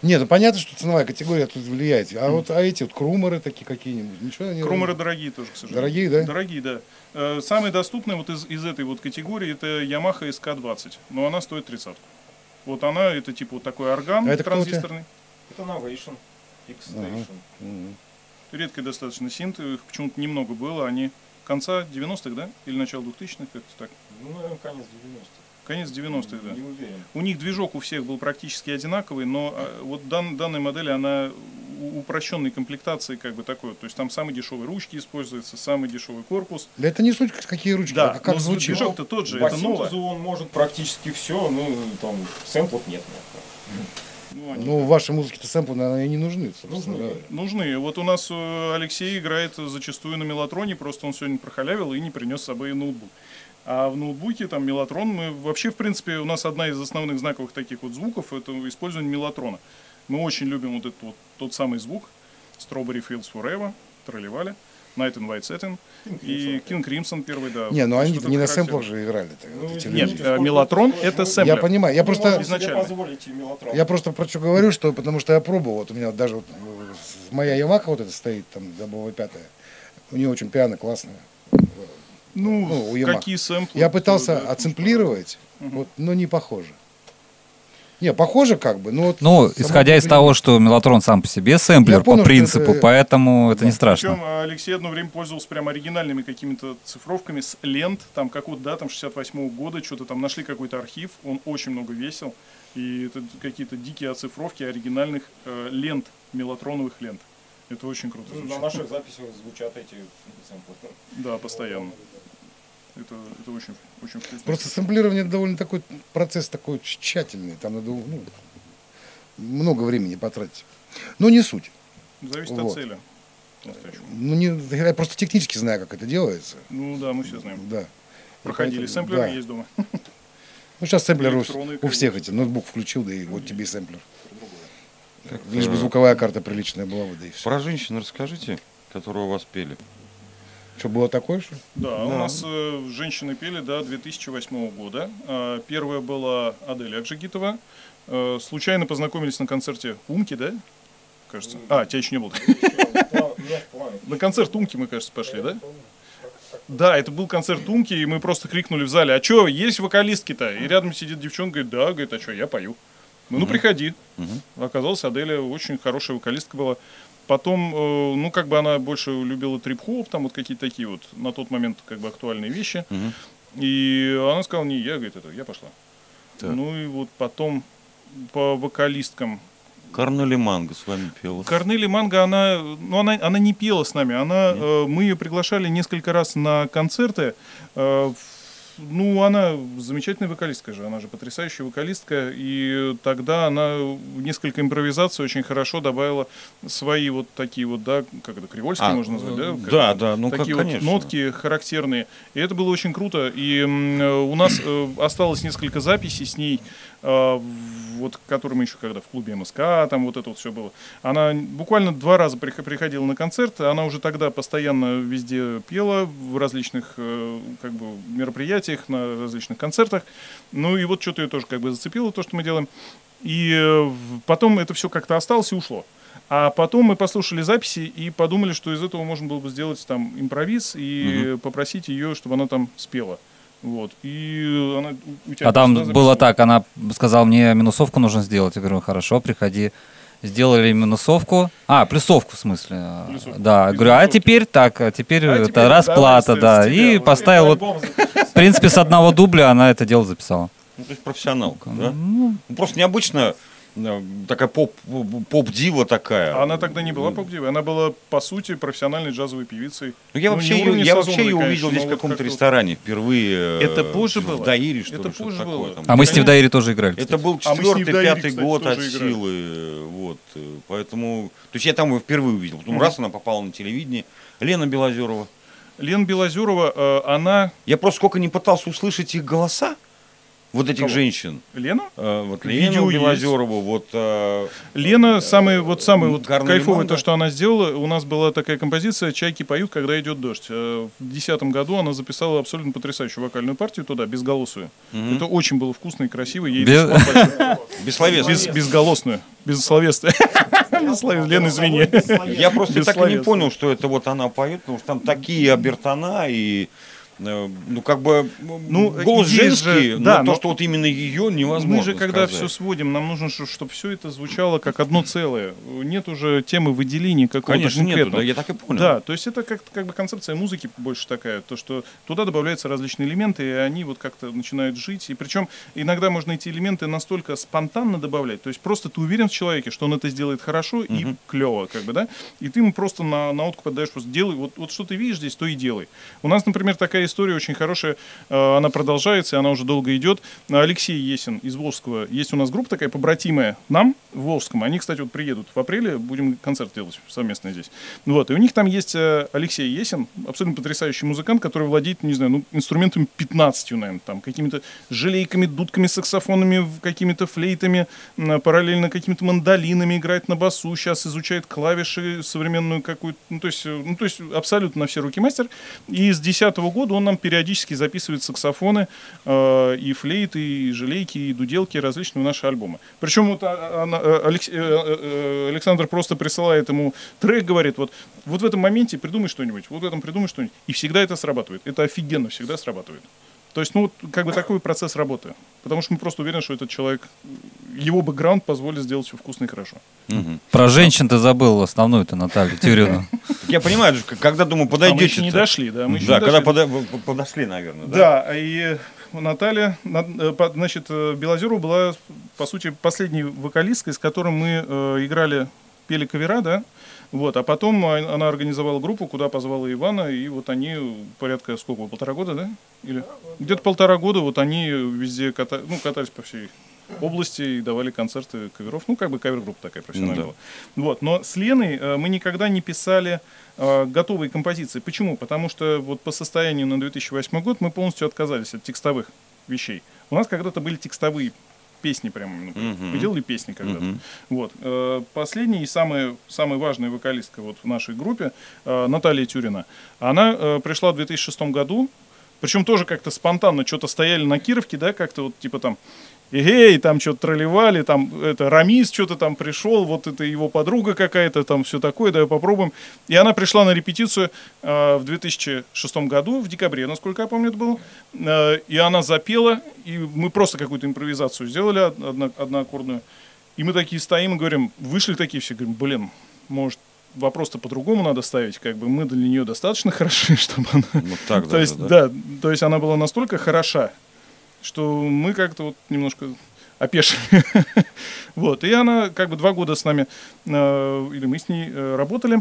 Нет, ну понятно, что ценовая категория тут влияет. А вот а эти вот крумеры такие какие-нибудь, ничего они... Крумеры дорогие тоже, к сожалению. Дорогие, да? Дорогие, да. Э, Самый доступный вот из, из этой вот категории это Yamaha SK20, но она стоит 30. Вот она, это типа вот такой орган А это транзисторный. Это Novation, X-Station. Мгм. Редкий достаточно синт, их почему-то немного было, они конца 90-х, да? Или начало 2000-х, как-то так. Ну, наверное, конец 90-х. Конец 90-х, да. Не уверен. У них движок у всех был практически одинаковый, но а, вот дан, данная модель, она упрощенной комплектации как бы такой. То есть там самые дешевые ручки используются, самый дешевый корпус. Да это не суть, какие ручки, Да, а как но звучит. движок-то тот же, По это новое. он может практически все, ну, там, сэмплов нет. Ну, они- Ну, в вашей музыке-то сэмплы, наверное, и не нужны, Нужны. говоря. Нужны. Вот у нас э, Алексей играет зачастую на мелатроне, просто он сегодня прохалявил и не принес с собой ноутбук. А в ноутбуке там мелатрон, мы вообще, в принципе, у нас одна из основных знаковых таких вот звуков это использование мелатрона. Мы очень любим вот этот вот тот самый звук Strawberry Fields Forever, тролливали. Night in White Satin и King Crimson первый, да. Не, ну они не на сэмплах же играли. вот эти Нет, э, Мелатрон это сэмплер. Я понимаю, я просто, изначально. я просто про что говорю, что потому что я пробовал, вот у меня вот даже вот, э, моя Ямаха вот эта стоит, там, дабовая пятая, у нее очень пиано классная. Ну, ну, какие сэмплы? Я пытался Да, отсэмплировать, вот, но не похоже. Не, похоже как бы, но вот Ну, исходя из того, что Мелатрон сам по себе сэмплер понял, по принципу, это- поэтому это не страшно. Причем э, Алексей одно время пользовался прям оригинальными какими-то цифровками с лент, там какого-то, да, там 68 года, что-то там нашли какой-то архив, он очень много весил, и это какие-то дикие оцифровки оригинальных э, лент, мелатроновых лент. Это очень круто Ну, звучит. На наших записях звучат эти сэмплы. Да, постоянно. Это, это очень, очень вкусно. Просто сэмплирование это довольно такой процесс такой тщательный, там надо ну, много времени потратить. Но не суть. Зависит вот. от цели. Ну, не, я просто технически знаю, как это делается. Ну да, мы все знаем. Да. Проходили. поэтому, Сэмплеры да. есть дома. Ну, сейчас сэмплер у, у всех эти. Ноутбук включил, да и вот тебе и сэмплер. Лишь бы звуковая карта приличная была бы, да и все. Про женщин расскажите, которые у вас пели. Что, было такое, что? ли? Да, у нас э, женщины пели, да, 2008 года. А, первая была Адель Акжигитова. Э, случайно познакомились на концерте Умки, да? Кажется. А, тебя еще не было. На концерт Умки мы, кажется, пошли, да? Да, это был концерт Умки, и мы просто крикнули в зале, а что, есть вокалистки-то? И рядом сидит девчонка, говорит, да, говорит, а что, я пою. Ну, ну приходи. Оказалось, Аделя очень хорошая вокалистка была. Потом, э, ну, как бы она больше любила трип-хоп, там вот какие-то такие вот на тот момент как бы актуальные вещи. И она сказала, не, я, говорит, это, я пошла. Так. Ну и вот потом по вокалисткам. Карнели Манго с вами пела. Корнели Манго, она, ну, она, она не пела с нами. Она, э, мы ее приглашали несколько раз на концерты. Э, в- ну, она замечательная вокалистка же, она же потрясающая вокалистка, и тогда она в несколько импровизаций очень хорошо добавила свои вот такие вот, да, как это, кривольские А, можно назвать, да? э, Как да, да, ну, как- Такие вот конечно. нотки характерные, и это было очень круто, и э, у нас э, осталось несколько записей с ней, вот, которые мы еще когда в клубе МСК, там вот это вот все было. Она буквально два раза прих- приходила на концерт, она уже тогда постоянно везде пела в различных э, как бы мероприятиях, на различных концертах. Ну и вот что-то ее тоже как бы зацепило, то, что мы делаем. И э, потом это все как-то осталось и ушло. А потом мы послушали записи и подумали, что из этого можно было бы сделать там импровиз и попросить ее, чтобы она там спела. Вот. И она у- тебя А там было так, она сказала, мне минусовку нужно сделать. Я говорю, хорошо, приходи. Сделали минусовку. А, плюсовку в смысле. Плюсовку. Да, Без говорю, а теперь так, а теперь А это теперь расплата, да. И тебя. поставил, вот, в принципе, с одного дубля она это дело записала. Ну, то есть профессионалка, да? Ну, Ну, Просто необычно такая поп, поп-дива такая. А Она тогда не была поп-дивой, она была, по сути, профессиональной джазовой певицей. Ну, я Ну, вообще, ее, я вообще ее увидел здесь в каком-то ресторане впервые. э, Это позже в было? Даире, что Это ли, позже такое было. там. а мы с ней в. Дайре тоже играли. Это кстати. был А ней в четвертый, Дайре, пятый кстати, год от играли. силы. э, Вот. э, Поэтому. То есть я там ее впервые увидел. Потом раз она попала на телевидение. Лена Белозерова. Лена Белозерова, она... Я просто сколько не пытался услышать их голоса, вот этих Кого? женщин. Лена? Э, Вот Видео Лену есть. Белозерову, вот э, Лена, самый вот самый вот кайфовый то, что она сделала, у нас была такая композиция «Чайки поют, когда идет дождь». Э, В 2010 году она записала абсолютно потрясающую вокальную партию туда, безголосую. Это очень было вкусно и красиво. Ей Без- бессловесно. без, безголосную. Бессловесная. Лена, извини. Я просто так и не понял, что это вот она поет, потому что там такие обертона и э, ну как бы Ну, голос есть же- женский, да, но, но- то, что вот именно ее невозможно Мы же, когда сказать. все сводим, нам нужно, чтобы все это звучало как одно целое. Нет уже темы выделения какого-то Конечно, нету, конкретного. да, я так и понял. Да, то есть это как, как бы концепция музыки больше такая, то что туда добавляются различные элементы, и они вот как-то начинают жить. И причем иногда можно эти элементы настолько спонтанно добавлять, то есть просто ты уверен в человеке, что он это сделает хорошо и клево, как бы, да, и ты ему просто на, на откуп отдаешь, просто делай, вот, вот что ты видишь здесь, то и делай. У нас, например, такая история очень хорошая, э, она продолжается, и она уже долго идет. Алексей Есин из Волжского, есть у нас группа такая побратимая нам в Волжском. Они, кстати, вот приедут в апреле, будем концерт делать совместно здесь. Вот, и у них там есть э, Алексей Есин, абсолютно потрясающий музыкант, который владеет, не знаю, ну, инструментами 15, наверное, там, какими-то желейками, дудками, саксофонами, какими-то флейтами, параллельно какими-то мандолинами играет на басу, сейчас изучает клавиши современную какую-то, ну, то есть, э, ну, то есть абсолютно на все руки мастер. И с 2010 года он нам периодически записывает саксофоны, э, и флейты, и желейки, и дуделки различные наши альбомы. Причем вот а- она- э, Алекс- э, э, Александр просто присылает ему трек, говорит, вот, вот в этом моменте придумай что-нибудь, вот в этом придумай что-нибудь. И всегда это срабатывает. Это офигенно всегда срабатывает. То есть, ну, вот как бы такой процесс работы. Потому что мы просто уверены, что этот человек, его бэкграунд позволит сделать все вкусно и хорошо. Мгм. Про женщин ты забыл основную-то, Наталью Тюрину. Я понимаю, когда, думаю, А мы подойдете... еще не дошли, да? Да, когда подошли, наверное. Да, и Наталья, на- э, значит, э, Белозерова была, по сути, последней вокалисткой, с которой мы э, играли, пели кавера, да, вот, а потом она организовала группу, куда позвала Ивана, и вот они порядка, сколько, полтора года, да? Или? Где-то полтора года вот они везде ката- ну, катались по всей области и давали концерты каверов. Ну, как бы кавер-группа такая профессиональная Ну да. была. Вот. Но с Леной э, мы никогда не писали э, готовые композиции. Почему? Потому что вот по состоянию на 2008 год мы полностью отказались от текстовых вещей. У нас когда-то были текстовые песни прямо. именно. Мгм. Мы делали песни когда-то. Мгм. Вот. Э, Последняя и самая, самая важная вокалистка вот в нашей группе, э, Наталья Тюрина, она э, пришла в 2006 году, причем тоже как-то спонтанно что-то стояли на Кировке, да, как-то вот типа там Эгей, там что-то тролливали, там это Рамис что-то там пришел, вот это его подруга какая-то, там все такое, давай попробуем. И она пришла на репетицию э, в 2006 году, в декабре, насколько я помню, это было. Э, и она запела, и мы просто какую-то импровизацию сделали одно, одноаккордную. И мы такие стоим и говорим, вышли такие все, говорим, блин, может, вопрос-то по-другому надо ставить, как бы мы для нее достаточно хороши, чтобы она... Вот так То даже, есть, да? да, то есть она была настолько хороша, что мы как-то вот немножко опешили. Вот, и она как бы два года с нами, э, или мы с ней э, работали,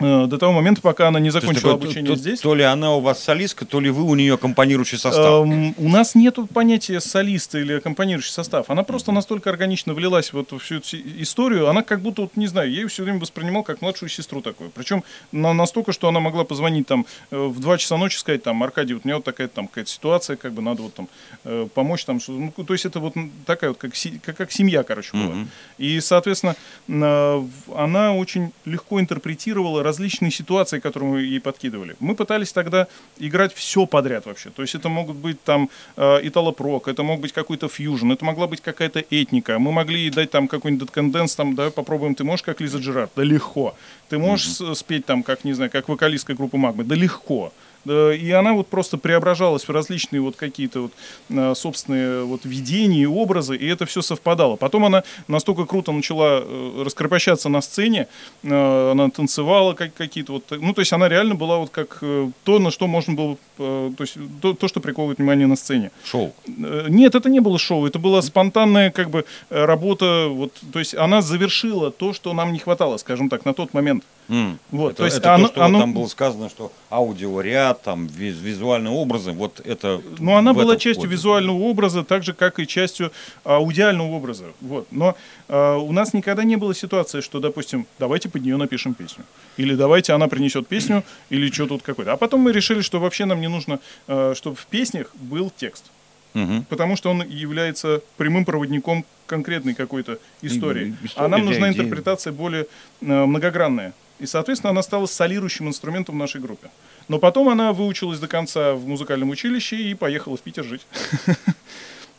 до того момента, пока она не То закончила такое, обучение то, здесь. То ли она у вас солистка, то ли вы у нее аккомпанирующий состав. Эм, у нас нет понятия солиста или аккомпанирующий состав. Она просто настолько органично влилась вот в всю эту историю, она как будто, вот, не знаю, я ее все время воспринимал как младшую сестру такую. Причем на, настолько, что она могла позвонить там э, в 2 часа ночи, сказать там, Аркадий, вот у меня вот такая там какая-то ситуация, как бы надо вот там э, помочь там. что- Ну, то есть это вот такая вот как, как, как семья, короче, была. Мгм. И, соответственно, э, она очень легко интерпретировала различные ситуации, которые мы ей подкидывали. Мы пытались тогда играть все подряд вообще. То есть это могут быть там э, итало-прок, это мог быть какой-то фьюжн, это могла быть какая-то этника. Мы могли ей дать там какой-нибудь конденс, там, давай попробуем, ты можешь как Лиза Джерард? Да легко. Ты можешь с- спеть там, как, не знаю, как вокалистка группы Магмы? Да легко. И она вот просто преображалась в различные вот какие-то вот э, собственные вот видения и образы, и это все совпадало. Потом она настолько круто начала э, раскрепощаться на сцене, э, она танцевала как какие-то вот, ну то есть она реально была вот как э, то, на что можно было, э, то есть то, то, что приковывает внимание на сцене. Шоу. Нет, это не было шоу, это была спонтанная как бы работа, вот, то есть она завершила то, что нам не хватало, скажем так, на тот момент. М. Вот, это, то есть это оно- то, что оно- там было сказано, что аудиоряд, там виз- визуальные образы, вот это. Ну, она была частью входит. визуального образа, так же, как и частью аудиального образа. Вот. Но а, у нас никогда не было ситуации, что, допустим, давайте под нее напишем песню. Или давайте она принесет песню, или что тут какой-то. А потом мы решили, что вообще нам не нужно, а, чтобы в песнях был текст. Мгм. Потому что он является прямым проводником конкретной какой-то истории. И- а нам нужна идея. интерпретация более э, многогранная. И, соответственно, она стала солирующим инструментом в нашей группе. Но потом она выучилась до конца в музыкальном училище и поехала в Питер жить.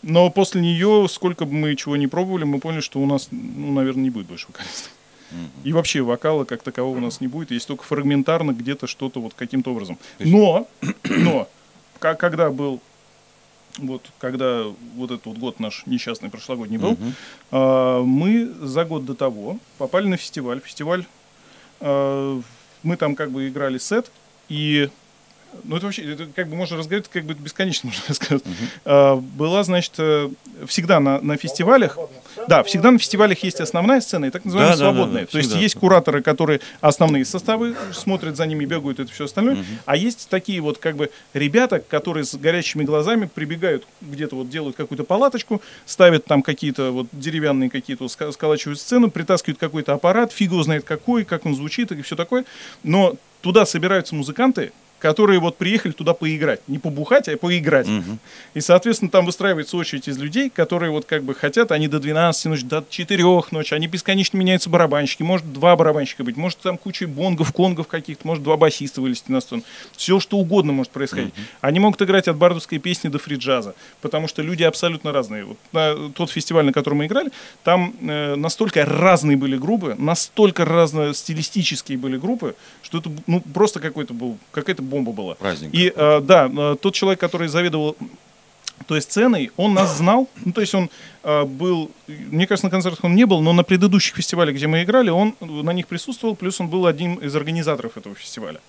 Но после нее, сколько бы мы чего не пробовали, мы поняли, что у нас, ну, наверное, не будет больше вокалистов. И вообще вокала как такового у нас не будет, есть только фрагментарно где-то что-то вот каким-то образом. Но, но, когда был, вот, когда вот этот вот год наш несчастный прошлогодний был, Мгм. а, мы за год до того попали на фестиваль. Фестиваль, мы там как бы играли сет, и Ну, это вообще, это как бы можно разговаривать, как бы бесконечно можно рассказывать. А, была, значит, э, всегда на, на фестивалях, да, всегда на фестивалях есть основная сцена и так называемая Да, да, да, свободная. да, То есть всегда. есть кураторы, которые основные составы смотрят за ними, бегают, это все остальное. А есть такие вот как бы ребята, которые с горящими глазами прибегают где-то вот делают какую-то палаточку, ставят там какие-то вот деревянные какие-то сколачивают сцену, притаскивают какой-то аппарат, фиг его знает какой, как он звучит и все такое. Но туда собираются музыканты, которые вот приехали туда поиграть. Не побухать, а поиграть. И, соответственно, там выстраивается очередь из людей, которые вот как бы хотят, они до 12 ночи, до 4 ночи, они бесконечно меняются барабанщики, может два барабанщика быть, может там куча бонгов, конгов каких-то, может два басиста вылезти на сцену. Все, что угодно может происходить. Они могут играть от бардовской песни до фриджаза, потому что люди абсолютно разные. Вот на тот фестиваль, на котором мы играли, там э, настолько разные были группы, настолько разно стилистические были группы, что это ну, просто какой-то был, какая-то бомба была. Праздник И э, да, э, тот человек, который заведовал той сценой, он нас знал, ну, то есть он э, был, мне кажется, на концертах он не был, но на предыдущих фестивалях, где мы играли, он на них присутствовал, плюс он был одним из организаторов этого фестиваля.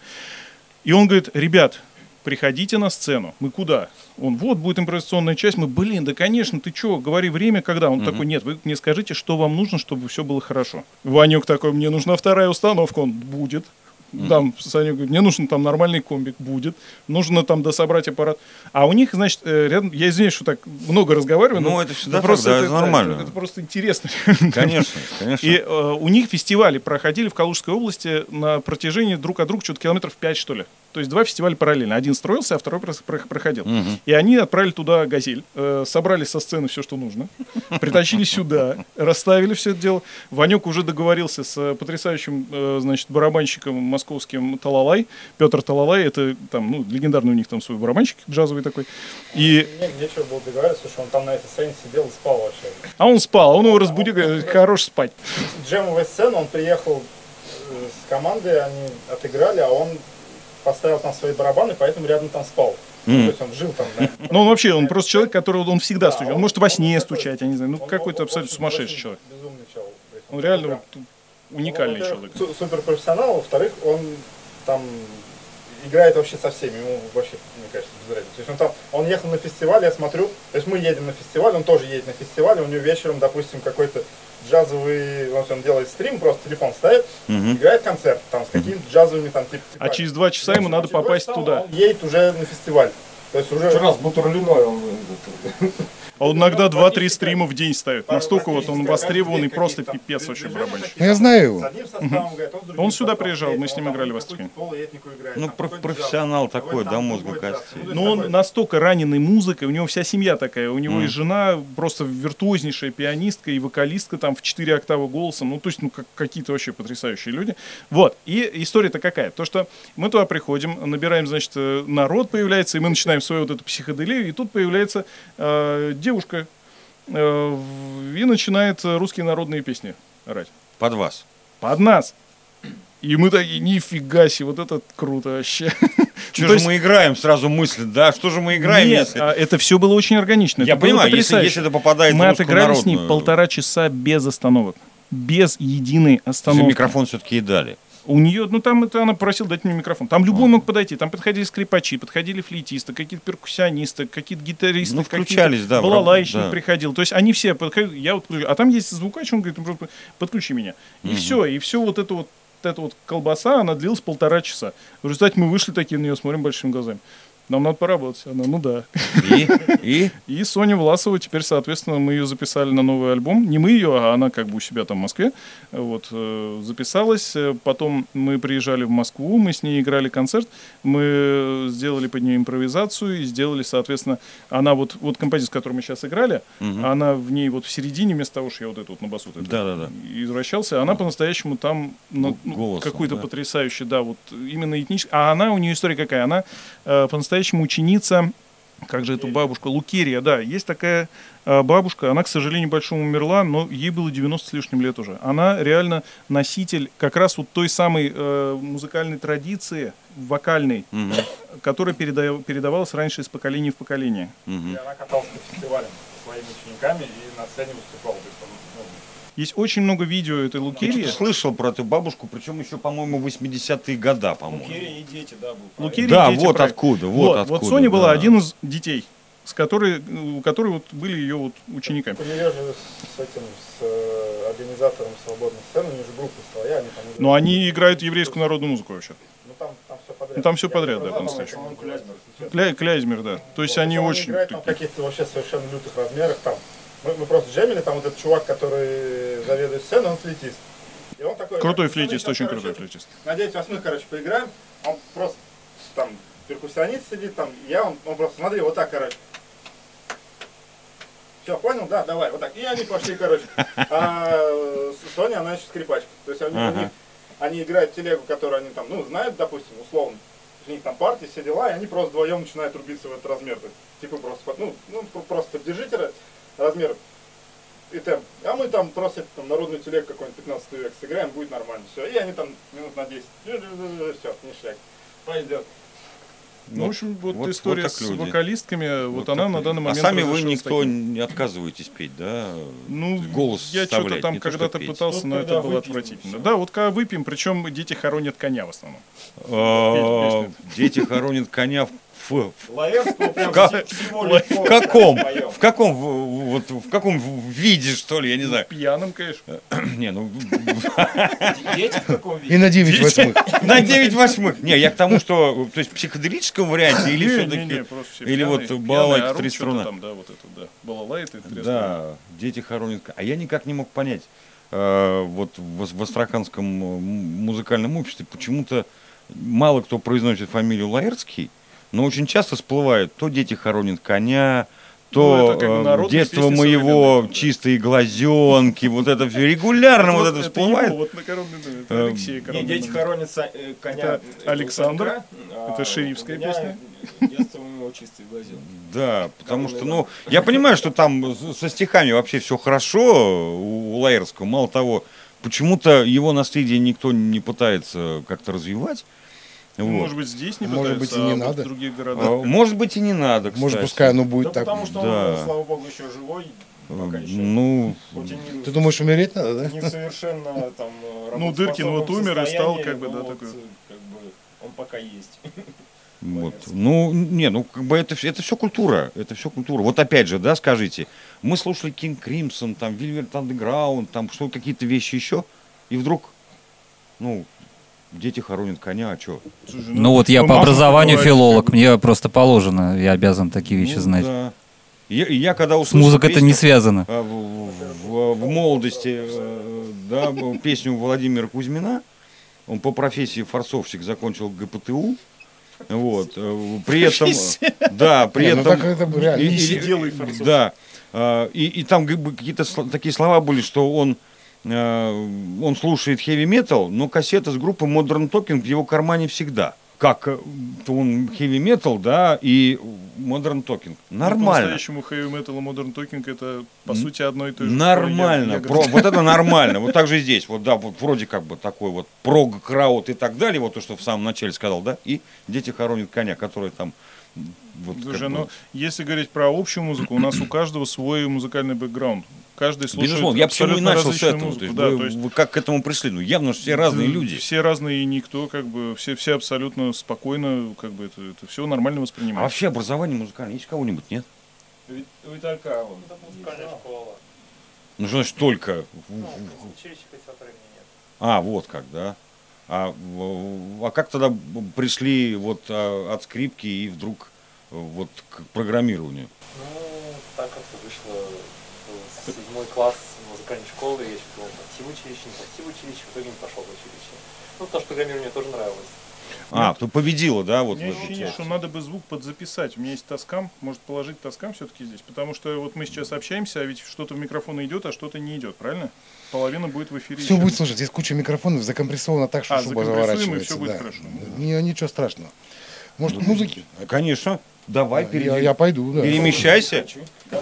И он говорит, ребят, приходите на сцену. Мы куда? Он, вот, будет импровизационная часть. Мы, блин, да, конечно, ты что, говори время, когда? Он такой, нет, вы мне скажите, что вам нужно, чтобы все было хорошо. Ванек такой, мне нужна вторая установка. Он, будет. Там Саня говорит, мне нужен там нормальный комбик, будет. Нужно там дособрать аппарат. А у них, значит, э, рядом, я извиняюсь, что так много разговариваю. Ну, но это всегда просто так, да, это нормально. Это, просто интересно. Конечно, конечно. И э, у них фестивали проходили в Калужской области на протяжении друг от друга что-то километров 5, что ли. То есть два фестиваля параллельно. Один строился, а второй проходил. И они отправили туда «Газель», э, собрали со сцены все, что нужно, притащили сюда, расставили все это дело. Ванек уже договорился с э, потрясающим, э, значит, барабанщиком московским Талалай. Петр Талалай, это там, ну, легендарный у них там свой барабанщик джазовый такой. И Не- Нечего было договариваться, что он там на этой сцене сидел и спал вообще. а он спал, а он его разбудил, говорит, хорош спать. Джемовая сцена, он приехал э, с командой, они отыграли, а он поставил там свои барабаны, поэтому рядом там спал. Ну, то есть он жил там. да. Ну, он вообще, он просто человек, который он всегда Да, стучит. он- Он может во сне он стучать, я не знаю. Ну, Он- какой-то он абсолютно сумасшедший человек. Безумный чел. То есть Он реально уникальный он, человек. суперпрофессионал, во-вторых, он там играет вообще со всеми, ему вообще, мне кажется, без разницы. То есть он там, он ехал на фестиваль, я смотрю, то есть мы едем на фестиваль, он тоже едет на фестиваль, у него вечером, допустим, какой-то джазовый, он делает стрим, просто телефон ставит, играет концерт там с какими-то джазовыми там типа. А через два часа ему надо попасть часа туда. Он едет уже на фестиваль. То есть уже Вчера с Бутурлиной он А он иногда 2-3 стрима в день ставит. Настолько вот он востребованный, просто пипец вообще барабанщик. Ну, я знаю его. Он сюда приезжал, мы с ним играли в Астрахани. Ну, проф- профессионал такой, да, мозга, джаз. кажется. Ну, Но он настолько раненый музыкой, у него вся семья такая, у него и жена просто виртуознейшая пианистка, и вокалистка там в 4 октавы голосом, ну то есть ну как, какие-то вообще потрясающие люди. Вот, и история-то какая? То, что мы туда приходим, набираем, значит, э, народ появляется, и мы начинаем свою вот эту психоделию, и тут появляется э, девушка, э, в- и начинает э, русские народные песни орать. Под вас. Под нас. И мы такие, нифига себе, вот это круто вообще. Что То же есть- мы играем? Сразу мыслит, да? Что же мы играем? Нет, если- а это все было очень органично. Я это понимаю, если, если это попадает Мы отыграли с народную, полтора часа без остановок. Без единой если остановки. микрофон все-таки и дали. У нее, ну там это она просила дать мне микрофон. Там любой мог подойти. Там подходили скрипачи, подходили флейтисты, какие-то перкуссионисты, какие-то гитаристы. Ну, какие-то включались, да, Балалайчник да. приходил. То есть они все подходили. Я вот, а там есть звукач, он говорит, «Ну, подключи меня. И все, и все вот это вот эта вот колбаса, она длилась полтора часа. В результате мы вышли такие на нее, смотрим большими глазами. Нам надо поработать. Она, ну да. И? И? И Соня Власова, теперь, соответственно, мы ее записали на новый альбом. Не мы ее, а она как бы у себя там в Москве. Вот, э, записалась. Потом мы приезжали в Москву, мы с ней играли концерт. Мы сделали под нее импровизацию и сделали, соответственно, она вот, вот композиция, которую мы сейчас играли, она в ней вот в середине, вместо того, что я вот эту вот на басу вот это Да-да-да. извращался, она по-настоящему там ну, какой-то да. потрясающий, да, вот именно этнический. А она, у нее история какая? Она по-настоящему ученица, как же эту бабушку, Лукерия, да, есть такая э, бабушка, она, к сожалению, большому умерла, но ей было 90 с лишним лет уже. Она реально носитель как раз вот той самой э, музыкальной традиции, вокальной, Мгм. которая переда- передавалась раньше из поколения в поколение. Мгм. И она каталась по фестивалям со своими учениками и на сцене выступала. То есть, он, ну, Есть очень много видео этой Я Лукерии. что-то слышал про эту бабушку, причем еще, по-моему, 80-е года, по-моему. Лукерия и дети, да, был. Лукерия Да, и дети вот проект. откуда, вот Вот, откуда, вот Соня была да. один из детей, с которой, у которой вот были ее вот учениками. У нее же с этим, с э, организатором свободной сцены, у нее же группа своя, они там... Но они играют еврейскую народную музыку вообще. Ну там, там все подряд. Ну, там всё Я подряд, да, если честно. Кля, Кляйзмер, да. То есть Вот, они он очень... играет там в каких-то вообще совершенно лютых размерах. Там. Мы, мы просто джемили, там вот этот чувак, который заведует сценой, он флейтист. И он такой... Крутой «Смотри, флейтист, очень короче, крутой флейтист. На 9 восьмых, короче, поиграем. Он просто там перкуссионист сидит, там я, он, он просто, смотри, вот так, короче. Все, понял? Да, давай, вот так. И они пошли, короче. А Соня, она еще скрипачка. То есть они, Ага. они, они играют телегу, которую они там, ну, знают, допустим, условно. У них там партии, все дела, и они просто вдвоем начинают рубиться в этот размер. То есть, типа просто, ну, ну просто поддержите ра- размер и темп. А мы там просто там, народную телегу какой-нибудь 15 век сыграем, будет нормально. Все. И они там минут на 10. Все, ништяк. Пойдет. Ну, в общем, вот, вот- история вот с люди. вокалистками, вот, Вот она так на данный момент А сами вы никто таким. не отказываетесь петь, да? Ну, голос я что-то там когда-то пытался, Ну, но это было отвратительно. Да, вот когда выпьем, причем дети хоронят коня в основном. А. Дети хоронят коня в... в- В каком? В каком, в- вот, в каком виде, что ли, я не знаю. Пьяным, конечно. Не, ну, Дети в каком И на 9 восьмых. на 9 восьмых. Не, я к тому, что, то есть, в психоделическом варианте или все-таки... или вот балалайка три струны. Там, да, вот это, да. Балалайка и три струны. Да, дети хоронят. А я никак не мог понять, э, вот в, Астраханском э, музыкальном обществе почему-то мало кто произносит фамилию Лаэртский, но очень часто всплывает то дети хоронят коня, Ну, то это бы э, детство моего чистые глазенки, вот это все регулярно вот это его, всплывает. вот на коронный, это Э, Алексей Не, коронный дети хоронят э, коня. Это Александр. Санька, а Это шерифская песня. Детство у него чистые глазенки. Да, потому что, ну, я понимаю, что там со стихами вообще все хорошо у, Лаэрского. Мало того, почему-то его наследие никто не пытается как-то развивать. Ну, Вот. Может быть, здесь не Может пытаются, быть, и не а вот надо. в других А, городах. Может быть и не надо, кстати. Может, пускай оно Да будет так. потому что да. он, слава богу, еще живой. Пока еще. Ну, не, Ты думаешь, умереть надо, да? не совершенно там э, Ну, Дыркин вот работоспособном умер и стал, как бы, да, вот, такой. э, Как бы он пока есть. вот. Ну, не, ну, как бы это, это все культура. Это все культура. Вот опять же, да, скажите, мы слушали King Crimson, там, Velvet Underground, там, что какие-то вещи еще, и вдруг, ну, дети хоронят коня, а что? Слушай, Ну вот я мы по образованию филолог, как мне просто положено, я обязан такие вещи Ну, знать. да. Я, я когда С услышал музыкой это не связано. а, в, в- в молодости, э, да, песню Владимира Кузьмина, он по профессии форцовщик закончил ГПТУ, вот, э, при этом, да, при Не, ну этом, так это реально. и- и- да, а, и, и там как бы какие-то такие слова были, что он он слушает heavy metal, но кассета с группы Modern Talking в его кармане всегда. Как э, он heavy metal, да, и Modern Talking. Ну, Нормально. По-настоящему heavy metal и modern talking это, по сути, одно и то же. Нормально, Я- я про- вот это нормально. Вот так же здесь, вот да, вот вроде как бы такой вот прог крауд и так далее, вот то, что в самом начале сказал, да, и дети хоронят коня, который там вот Слушай, ну, если говорить про общую музыку, у нас у каждого свой музыкальный бэкграунд. Каждый слушает Безусловно, я почему и абсолютно начал с этого. музыку. То есть да, вы, то есть вы как к этому пришли? Ну, явно, что все разные люди. Все разные, и никто как бы, все, все абсолютно спокойно, как бы это, это все нормально А воспринимают. вообще образование музыкальное есть у кого-нибудь, нет? У у Виталька он. Ну, что значит только? А, вот как, да. А, а как тогда пришли вот а, от скрипки и вдруг э, вот к программированию? Ну, так как-то вышло седьмой класс музыкальной школы, я еще думал, пойти в училище, не пойти в училище, в итоге не пошел в училище. Ну, потому что программирование тоже нравилось. А, ты победила, да, У вот в меня ощущение, что надо бы звук подзаписать. У меня есть таскам, может положить таскам все-таки здесь. Потому что вот мы сейчас общаемся, а ведь что-то в микрофон идет, а что-то не идет, правильно? Половина будет в эфире. Все еще. будет слушать. Здесь куча микрофонов закомпрессовано так, что А, и заворачивается. всё будет да. хорошо. Не- ничего страшного. Может, музыки? Конечно. Давай, Я, пере- я пойду, да. перемещайся. Ну,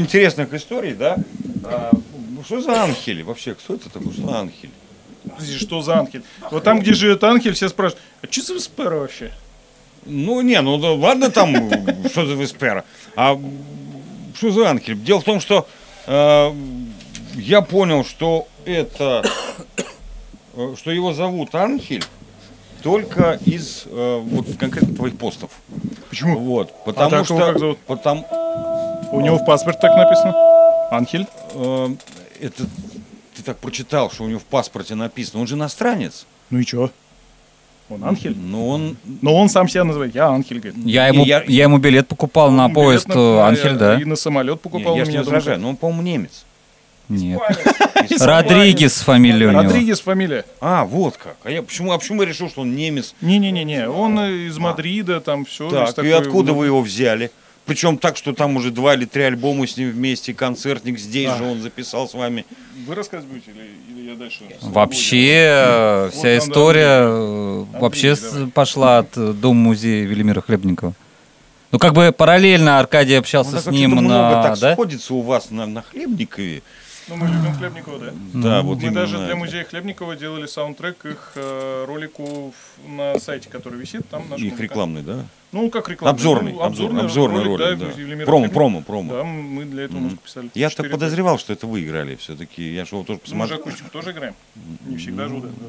интересных историй, да, а, ну, что за анхели вообще? Кто это такой? Что за анхель? Что за ангель? Вот там, где живет ангель, все спрашивают, а что за Веспера вообще? Ну, не, ну да, ладно там, что за Веспера. А что за анхель? Дело в том, что э, я понял, что это, э, что его зовут Анхель только из э, вот конкретно твоих постов. Почему? Вот, потому так что, потому, У него в паспорте так написано. Ангель? э, это ты так прочитал, что у него в паспорте написано, он же иностранец. Ну и чё? Он ангель? Но он Но он сам себя называет. Я ангель, говорит. Я ему, я- я, ему билет покупал на Билет поезд на- э, Анхель, я- да? И на самолет Не, покупал я у же не возражаю, но он, по-моему, немец. Нет. Родригес фамилия у него. Родригес фамилия. А, вот как. А я почему, а почему я решил, что он немец? Не-не-не-не, он э, из Мадрида, там все. Так, и откуда вы его взяли? Причем так, что там уже два или три альбома с ним вместе, концертник здесь же он записал с вами. Вы рассказывать будете или, или я дальше? Вообще, э, Вот вся да, история э, Андрей, вообще с- давай. пошла от э, Дома-музея Велимира Хлебникова. Ну, как бы параллельно Аркадий общался Ну, с ним это много на... так да? сходится у вас на, на Хлебникове. Ну, мы любим Хлебникова, да. Да, вот Мы даже для это. музея Хлебникова делали саундтрек их э, ролику в- на сайте, который висит. Там наш Их музыкант. рекламный, да? Ну, как рекламный. Обзорный, ну, обзорный, обзорный ролик, да, да. Велимира Промо, промо, промо. Да, мы для этого музыку писали. Я-то подозревал, что это вы играли все-таки. Я же его тоже года. Мы же посмотрел. акустику тоже играем. Не всегда же удается.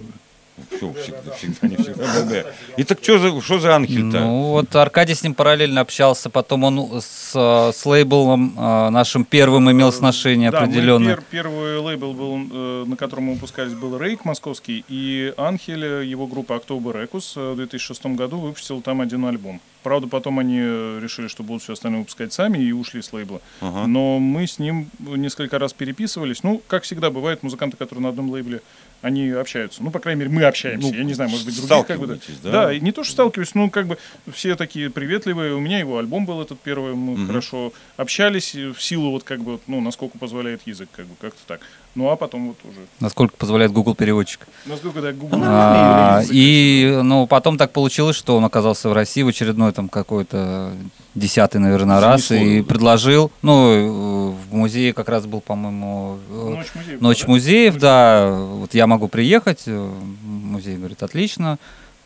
Все, всегда, всегда, не всегда был Г. И так что за, что за Анхель-то? Ну, вот Аркадий с ним параллельно общался, потом он с, э, с лейблом э, нашим первым имел сношение Да, мы определенное. пер- первый лейбл, был, э, на котором мы выпускались, был Рейк московский, и Анхель, э, его группа October Records э, в 2006 году выпустил там один альбом. Правда, потом они э, решили, что будут все остальное выпускать сами и ушли с лейбла. Ага. Но мы с ним несколько раз переписывались. Ну, как всегда бывает, музыканты, которые на одном лейбле, они общаются. Ну, по крайней мере, мы общаемся. Ну, Я не знаю, может быть, других как бы... да. да? Не то, что сталкиваюсь, ну, как бы все такие приветливые. У меня его альбом был этот первый, мы Мгм. хорошо общались в силу вот как бы, ну, насколько позволяет язык, как бы, как-то так. Ну, а потом вот уже... Насколько позволяет Google переводчик. Насколько да, Google... А, и ну, потом так получилось, что он оказался в России в очередной там какой-то десятый, наверное, раз Занесло и его. предложил. Ну, э, в музее как раз был, по-моему, э, Ночь музеев. Ночь да? музеев, да. Вот я могу приехать. э, Музей говорит, отлично.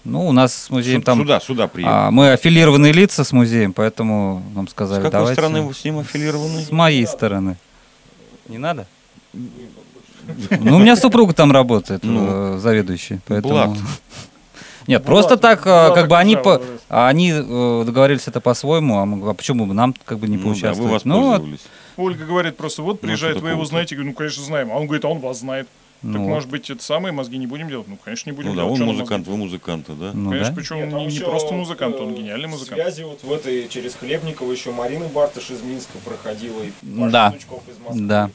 Ну, у нас с музеем Сю- там... Сюда, сюда приехал. а, мы аффилированные лица с музеем, поэтому нам С сказали, какой давайте... стороны вы с ним аффилированы? С моей стороны. Не надо? Ну, у меня супруга там работает, Ну. э, заведующий, поэтому... Блат. Нет, Ну, просто так, ладно, как бы они, по- да. а они э, договорились это по-своему, а, мы- а почему бы нам как бы не Ну да, вы поучаствовать? Ну, вот, воспользовались. Ольга говорит просто, вот приезжает, что вы его знаете. Ну, конечно, знаем. А он говорит, а он вас знает. ну, так, может быть, это самые мозги не будем делать? Ну, конечно, не будем Ну да, делать. он Чё нам музыкант, мозги? вы музыканты, да? Ну, Конечно, да. причем Нет, не, там не еще, просто музыкант, он гениальный в музыкант. Связи вот в этой, через Хлебникова еще Марина Бартыш из Минска проходила. И Паша Да. Сучков из Москвы. Да.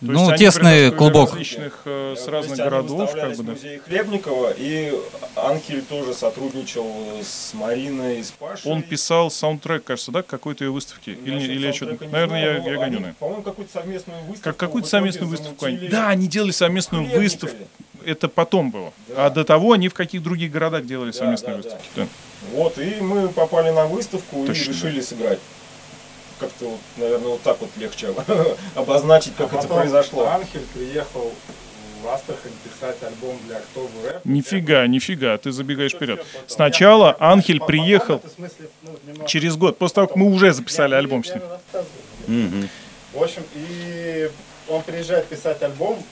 То Ну, тесный клубок. различных э, с То разных есть городов, как бы, да. Хлебникова, и Анхель тоже сотрудничал с Мариной и с Пашей. Он писал саундтрек, кажется, да, к какой-то ее выставке? Или, Насчет или я что-то... Наверное, знаю, я, я гоню, наверное. По-моему, какую-то совместную выставку. Как какую-то совместную выставку они... Да, они делали совместную Хлебникове. выставку. Это потом было. Да. А до того они в каких других городах делали Да, совместные да, да. выставки. Да. Вот, и мы попали на выставку Точно, и решили сыграть. Как-то, вот, наверное, вот так вот легче обозначить, как А это произошло. Анхель приехал в Астрахань писать альбом для October Rap. Нифига, нифига, ты забегаешь вперед. Сначала Я- Анхель приехал ну, через год, после того, как мы уже записали Я- альбом с ним. Мгм. В общем, и он приезжает писать альбом,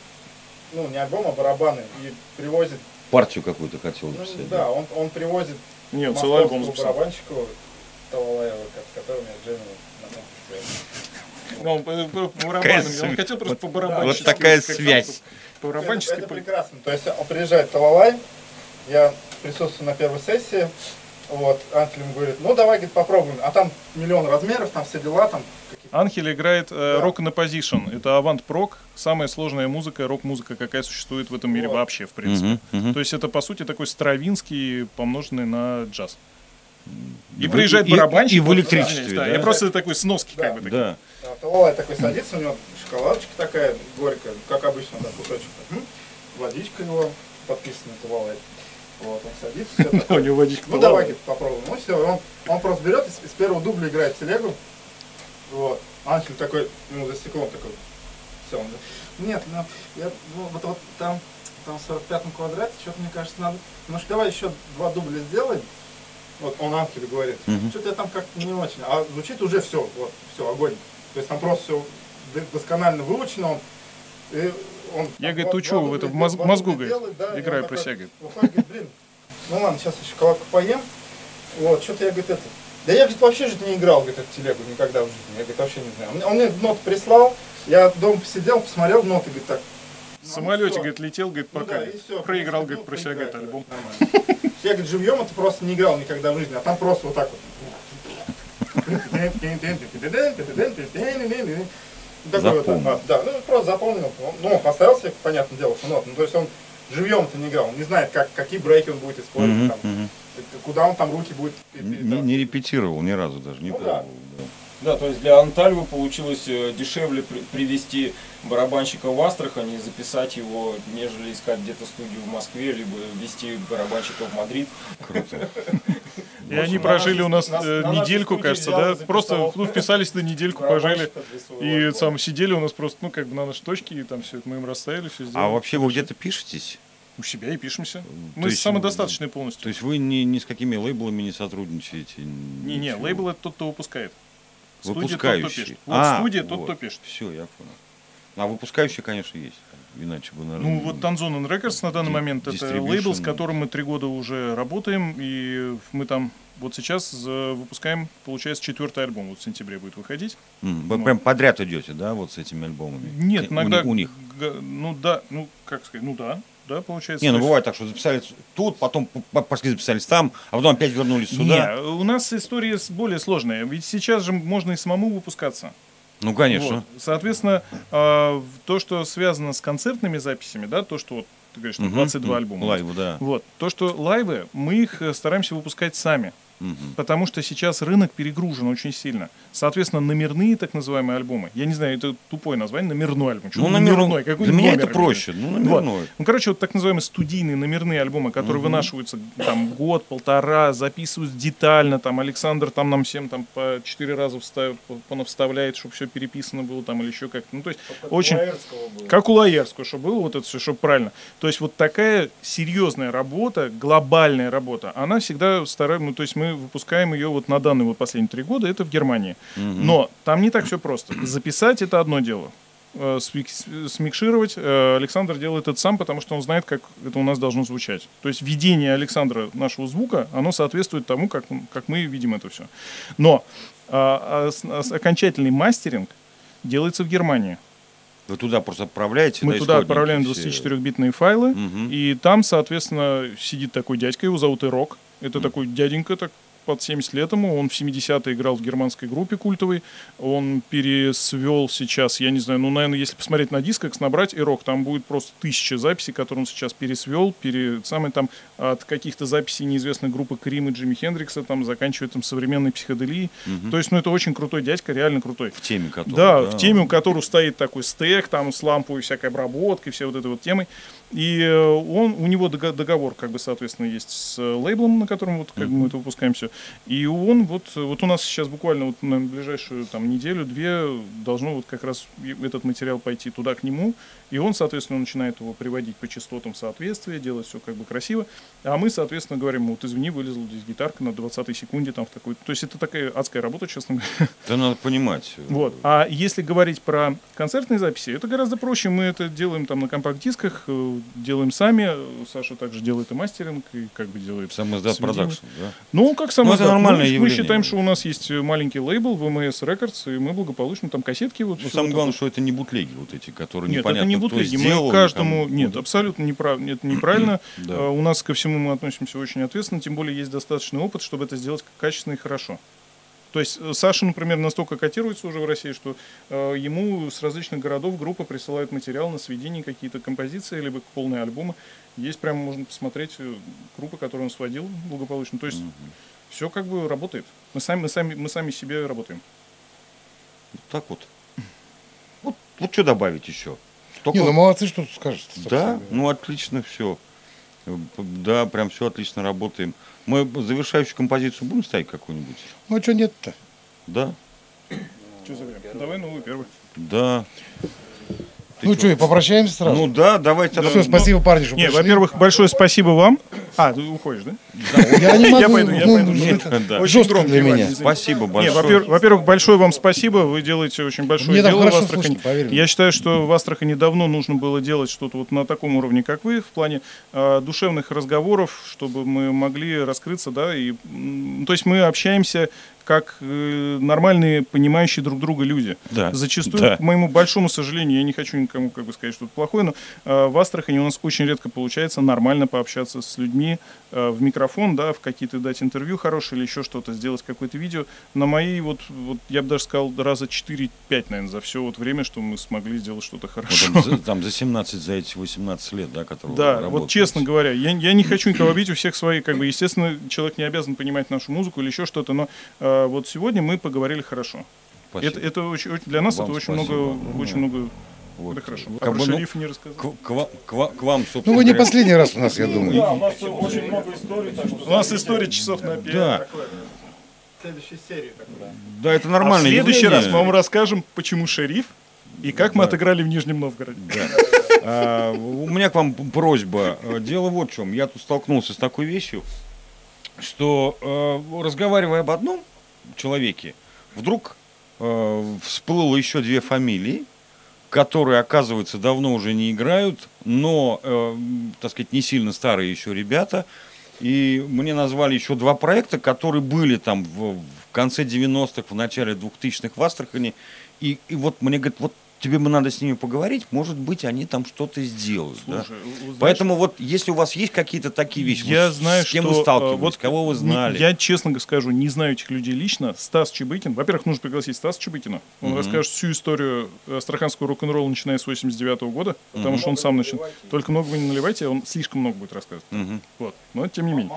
ну, не альбом, а барабаны, и привозит, Партию какую-то хотел ну, написать. да, он, он привозит Нет, целый альбом записал. барабанщика Талалаева, с которым я джемил фестивале. Ну, он по- по- по барабанам, Какая он хотел просто по Вот барабанщиски. такая как связь. там, По барабанщиски. Это, это прекрасно. То есть он приезжает Талалай, я присутствую на первой сессии, вот, Анхель ему говорит, ну давай, говорит, попробуем. А там миллион размеров, там все дела, там Анхель играет э, Да. рок на позишн. Это авант-прок, самая сложная музыка, рок-музыка, какая существует в этом мире Вот. вообще, в принципе. Мгм, мгм. То есть это, по сути, такой стравинский, помноженный на джаз. И, И в- приезжает и- барабанщик. и в электричестве, извиняюсь, да? Я просто такой сноски Да. как бы. Да. А Талалай такой садится, у него шоколадочка такая горькая, как обычно, да, кусочек. Водичка его подписана Талалай. Вот, он садится, все У него водичка Ну была. давай, говорит, попробуем. Ну все, он, он просто берет и с, первого дубля играет телегу. Вот. Анхель такой, ему за стеклом такой, все, он нет, ну, я, ну, вот, вот там, там в 45-м квадрате, что-то мне кажется надо, ну что давай еще два дубля сделаем. Вот он Анхелю говорит, Мгм. что-то я там как-то не очень, а звучит уже все, вот, все, огонь. То есть там просто все досконально выучено, он, и он Я, там говорит, учу в это, в мозгу, говорит, делает, да, играю такой про себя, говорит. Выходит, блин, ну ладно, сейчас я шоколадку поем. Вот, что-то я, говорит, это... Да я, говорит, вообще же не играл, говорит, эту телегу никогда в жизни. Я, говорит, вообще не знаю. Он мне- Он мне нот прислал, я дома посидел, посмотрел ноты, говорит, так. В самолете, всё. говорит, летел, говорит, Ну пока да, и всё, проиграл, ну, говорит, про себя, проиграть, говорит, альбом. нормально. Я, говорит, живьем это просто не играл никогда в жизни, а там просто вот так вот. Такой вот, а, да, ну просто запомнил. Ну, он поставил себе, понятное дело, нот. Ну, то есть он живьем-то не играл, он не знает, как, какие брейки он будет использовать, там, куда он там руки будет. Не, не репетировал ни разу даже, не Ну да. пробовал. да. Да, то есть для Антальвы получилось э, дешевле при- привести барабанщика в Астрахань и записать его, нежели искать где-то студию в Москве, либо вести барабанщика в Мадрид. Круто. И они прожили у нас э, недельку, кажется, да? Просто ну, вписались на недельку, пожили. И сам сидели у нас просто, ну, как бы на нашей точке, и там все это мы им расставили, все сделали. А вообще вы где-то пишетесь? У себя и пишемся. То Мы есть, самодостаточные То полностью. есть вы ни, ни с какими лейблами не сотрудничаете? Не-не, лейбл это тот, кто выпускает. Студия тот, кто Выпускающий. пишет. Вот А, студия тот, вот. кто пишет. Все, я понял. А выпускающие, конечно, есть. Иначе бы, наверное... Ну, вот and Records на данный момент это лейбл, с которым мы три года уже работаем, и мы там вот сейчас выпускаем, получается, четвертый альбом, вот в сентябре будет выходить. М, Вы ну. прям подряд идете, да, вот с этими альбомами? Нет, У- иногда... У, них. г- Ну да, ну как сказать, ну да, да, получается. Не, ну бывает так, что записали тут, потом пошли записались там, а потом опять вернулись сюда. Не, у нас история более сложная. Ведь сейчас же можно и самому выпускаться. Ну, конечно. Вот. Соответственно, а, то, что связано с концертными записями, да, то, что вот ты говоришь, что Мгм. 22 М, альбома. Лайвы, да. Вот. То, что лайвы, мы их э, стараемся выпускать сами. Мгм. Потому что сейчас рынок перегружен очень сильно. Соответственно, номерные так называемые альбомы. Я не знаю, это тупое название, номерной альбом. Что Ну, номерной? номерной. Какой Для меня номер это проще. Ну, Вот. номерной. Ну, короче, вот так называемые студийные номерные альбомы, которые вынашиваются там год, полтора, записываются детально, там Александр там нам всем там по четыре раза вставит, вставляет, чтобы все переписано было там или еще как-то. Ну, то есть очень... Как у Лаерского, чтобы было вот это все, чтобы правильно. То есть вот такая серьезная работа, глобальная работа, она всегда стараем, ну, то есть мы выпускаем ее вот на данные вот последние три года, это в Германии. Но там не так все просто. Записать это одно дело. Э, смик- Смикшировать э, Александр делает это сам, потому что он знает, как это у нас должно звучать. То есть видение Александра нашего звука, оно соответствует тому, как, как мы видим это все. Но а, а а окончательный мастеринг делается в Германии. Вы туда просто отправляете, Мы да, туда отправляем все? 24-битные файлы, Мгм. и там, соответственно, сидит такой дядька, его зовут Ирок. Это такой дяденька, так под 70 лет ему, он в 70-е играл в германской группе культовой, он пересвел сейчас, я не знаю, ну, наверное, если посмотреть на дисках, набрать Ирок, там будет просто тысяча записей, которые он сейчас пересвел, пере... самые там от каких-то записей неизвестной группы Крим и Джимми Хендрикса, там, заканчивая там современной психоделией. То есть, ну, это очень крутой дядька, реально крутой. В теме которой. Да, в теме, у которого стоит такой стек, там с ламповой всякой обработкой, все вот этой вот темой. И э, он, у него дого- договор, как бы, соответственно, есть с э, лейблом, на котором вот как бы мы это выпускаем все. И он вот, вот у нас сейчас буквально вот на ближайшую там неделю-две должно вот как раз этот материал пойти туда к нему, и он, соответственно, начинает его приводить по частотам соответствия, делать все как бы красиво. А мы, соответственно, говорим, вот извини, вылезла здесь гитарка на 20 секунде там в такой. То есть это такая адская работа, честно говоря. Это надо понимать. Вот. А если говорить про концертные записи, это гораздо проще. Мы это делаем там на компакт-дисках, э, делаем сами. Саша также делает и мастеринг, и как бы делает Сам издат продакшн, да? Ну, как сам Ну, издат. нормальное мы, мы явление. считаем, что у нас есть маленький лейбл VMS Records, и мы благополучно там кассетки вот. Ну, самое главное, что это не бутлеги вот эти, которые Нет, непонятно, это не кто бутлеги. сделал, Мы каждому... там- Нет, абсолютно неправ... нет, неправильно. Да. Э, У нас ко всему мы относимся очень ответственно, тем более есть достаточный опыт, чтобы это сделать качественно и хорошо. То есть э, Саша, например, настолько котируется уже в России, что э, ему с различных городов группа присылает материал на сведение какие-то композиции, либо полные альбомы. Есть прямо, можно посмотреть, э, группы, которые он сводил благополучно. То есть все как бы работает. Мы сами, мы сами, мы сами себе работаем. Вот так вот. Вот, вот что добавить еще? Только- Не, ну молодцы, что тут скажешь. Да, ну отлично все. Да, прям все отлично работаем. Мы завершающую композицию будем ставить какую-нибудь? Ну а что нет-то? Да, Что за время? Давай новый первый. да. Ты Ну чё? что, и попрощаемся сразу? Ну да, давайте. Все, спасибо, парни, что Не, пришли. во-первых, большое спасибо вам. А, ты уходишь, да? Я не могу. Я пойду, я ну, пойду. ну, Нет, да. Очень громко, для меня. Спасибо большое. во-первых, большое вам спасибо. Вы делаете очень большое дело в Астрахани. Я считаю, что в Астрахани давно нужно было делать что-то вот на таком уровне, как вы, в плане э, душевных разговоров, чтобы мы могли раскрыться, да, и, то есть мы общаемся как э, нормальные, понимающие друг друга люди. Да, Зачастую, да. к моему большому сожалению, я не хочу никому как бы сказать что-то плохое, но э, в Астрахани у нас очень редко получается нормально пообщаться с людьми в микрофон, да, в какие-то дать интервью хорошие или еще что-то, сделать какое-то видео. На мои вот, вот я бы даже сказал, раза 4-5, наверное, за все вот время, что мы смогли сделать что-то Вот хорошо. там, за, там за 17, за эти 18 лет, да, которые Да, работаете. вот честно говоря, я, я не хочу никого обидеть, у всех свои, как бы, естественно, человек не обязан понимать нашу музыку или еще что-то, но э, вот сегодня мы поговорили хорошо. Спасибо. Это, это очень, очень- для нас Вам это очень спасибо. много, очень много. Вот. Это хорошо. Как а про бы, ну, не рассказал. К, к к к вам, собственно Ну вы не говоря. последний раз у нас, я думаю. у нас очень много историй, так что... У нас история часов на пять. Да, Следующей серии такой. да, это А в нормально. следующий раз мы вам расскажем, почему шериф и как мы отыграли в Нижнем Новгороде. А, у меня к вам просьба. Дело вот в чем. Я тут столкнулся с такой вещью, что э, разговаривая об одном человеке, вдруг э, всплыло еще две фамилии, которые, оказывается, давно уже не играют, но, э, так сказать, не сильно старые еще ребята. И мне назвали еще два проекта, которые были там в, в конце 90-х, в начале 2000-х в Астрахани. И, и вот мне говорят, вот тебе бы надо с ними поговорить, может быть, они там что-то сделают. да. Слушай, вы знаешь, Поэтому вот, если у вас есть какие-то такие вещи, Я вот с- знаю, с кем что, вы э, сталкивались, вот кого вы не- знали. Я честно скажу, не знаю этих людей лично. Стас Чебыкин. Во-первых, нужно пригласить Стаса Чебыкина. Он Мгм. расскажет всю историю астраханского рок-н-ролла, начиная с 89 года, потому что он сам начал. Только много вы не наливайте, он слишком много будет рассказывать. Мгм. Вот. Но тем не менее.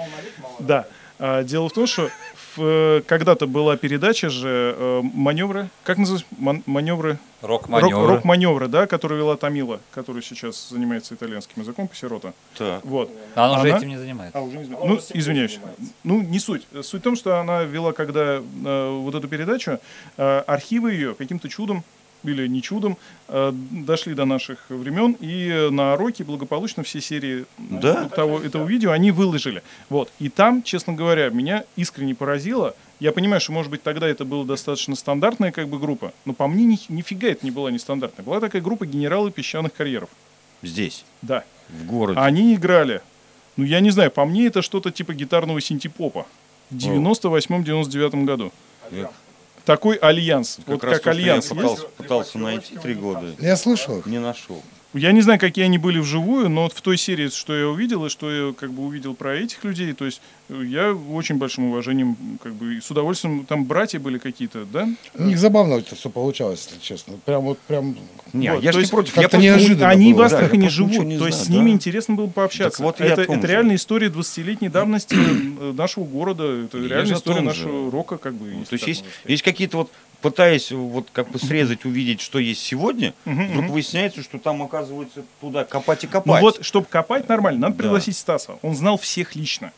Да. А, дело в том, что когда-то была передача же э, маневры, как называется, Ман- маневры, Рок- Рок-маневры. рок-маневры, да, которую вела Тамила, который сейчас занимается итальянским языком, Пассирота. Так. Вот. А он уже Она- этим не занимается. А, уже не знаю. Ну, извиняюсь. Ну, не суть. Суть в том, что она вела, когда э, вот эту передачу, э, архивы ее каким-то чудом или не чудом э, дошли до наших времен, и на роке благополучно все серии э, Да? того, этого видео они выложили. Вот. И там, честно говоря, меня искренне поразило. Я понимаю, что, может быть, тогда это была достаточно стандартная как бы группа, но по мне ни, нифига это не была нестандартная. Была такая группа генералы песчаных карьеров. Здесь, Да. в городе. Они играли, ну я не знаю, по мне это что-то типа гитарного синтепопа в 98-99 году. Я Такой альянс, как вот раз как то, что альянс я пытался, пытался найти три года, Я слышал их. не нашел. Я не знаю, какие они были вживую, но вот в той серии, что я увидел, и что я как бы увидел про этих людей, то есть э, я очень большим уважением, как бы с удовольствием, там братья были какие-то, да? У них забавно это все получалось, если честно. Прям вот прям. Не, Вот, я же не против. Я просто- неожиданно Они было. в Да, Астрахани ничего живут, не то есть знаю, с ними да. интересно было пообщаться. Так вот это это реальная история 20-летней давности э, нашего города, это Я реальная история нашего же. рока, как бы. Ну, То есть есть, есть какие-то вот, пытаясь вот как бы срезать, увидеть, что есть сегодня, Мгм, вдруг мгм. выясняется, что там оказывается туда копать и Ну копать. вот, чтобы копать нормально, надо Да. пригласить Стаса. Он знал всех лично.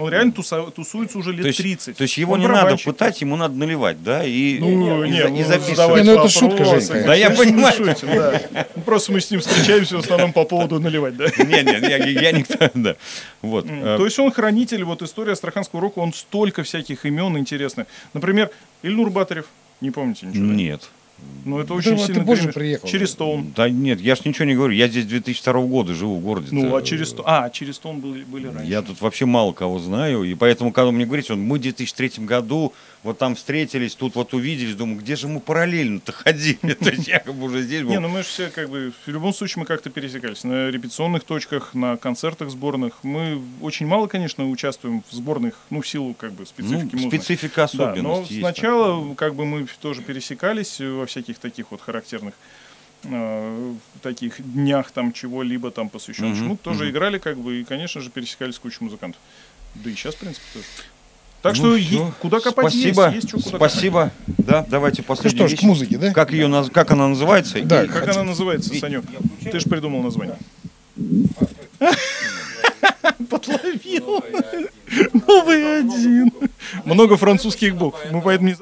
Он реально туса- тусуется уже лет то есть, 30. то есть его Он не надо пытать, ему надо наливать, да, и, Ну, и, не, за- ну, и записывать. задавать Не, ну это шутка. Женька. Да, я понимаю. шутим, да. Ну, Просто мы с ним встречаемся в основном по поводу наливать, да. Не, не, я, я никто, да. Вот. Э, То есть он хранитель, вот история астраханского рока, он столько всяких имен интересных. Например, Ильнур Батарев, не помните ничего? да? Нет. Ну это Ты очень ты сильно позже перемеш- приехал. Через Стоун. Да нет, я ж ничего не говорю. Я здесь 2002 года живу в городе. Ну, а через Стоун... А, через Стоун были, были раньше. Я тут вообще мало кого знаю, и поэтому, когда мне говорите, вот мы в 2003 году вот там встретились, тут вот увиделись, думаю, где же мы параллельно-то ходили? То есть я как бы уже здесь был. Не, ну мы же все как бы, в любом случае мы как-то пересекались. На репетиционных точках, на концертах сборных. Мы очень мало, конечно, участвуем в сборных, ну, в силу как бы специфики Ну, музыки. специфика Да, особенностей но есть сначала как бы мы тоже пересекались во всяких таких вот характерных э, таких днях там чего-либо там посвященных Мгм, чему тоже мгм. играли как бы и конечно же пересекались с кучей музыкантов да и сейчас в принципе тоже так Ну, что всё. е- куда копать Спасибо. есть, есть что куда копать. Спасибо. Да, давайте Ну последнюю что ж, к музыке, да? Как, ее, наз- как она называется? Да, И- как она называется Санек ты же придумал название подловил новый один много французских букв мы поэтому не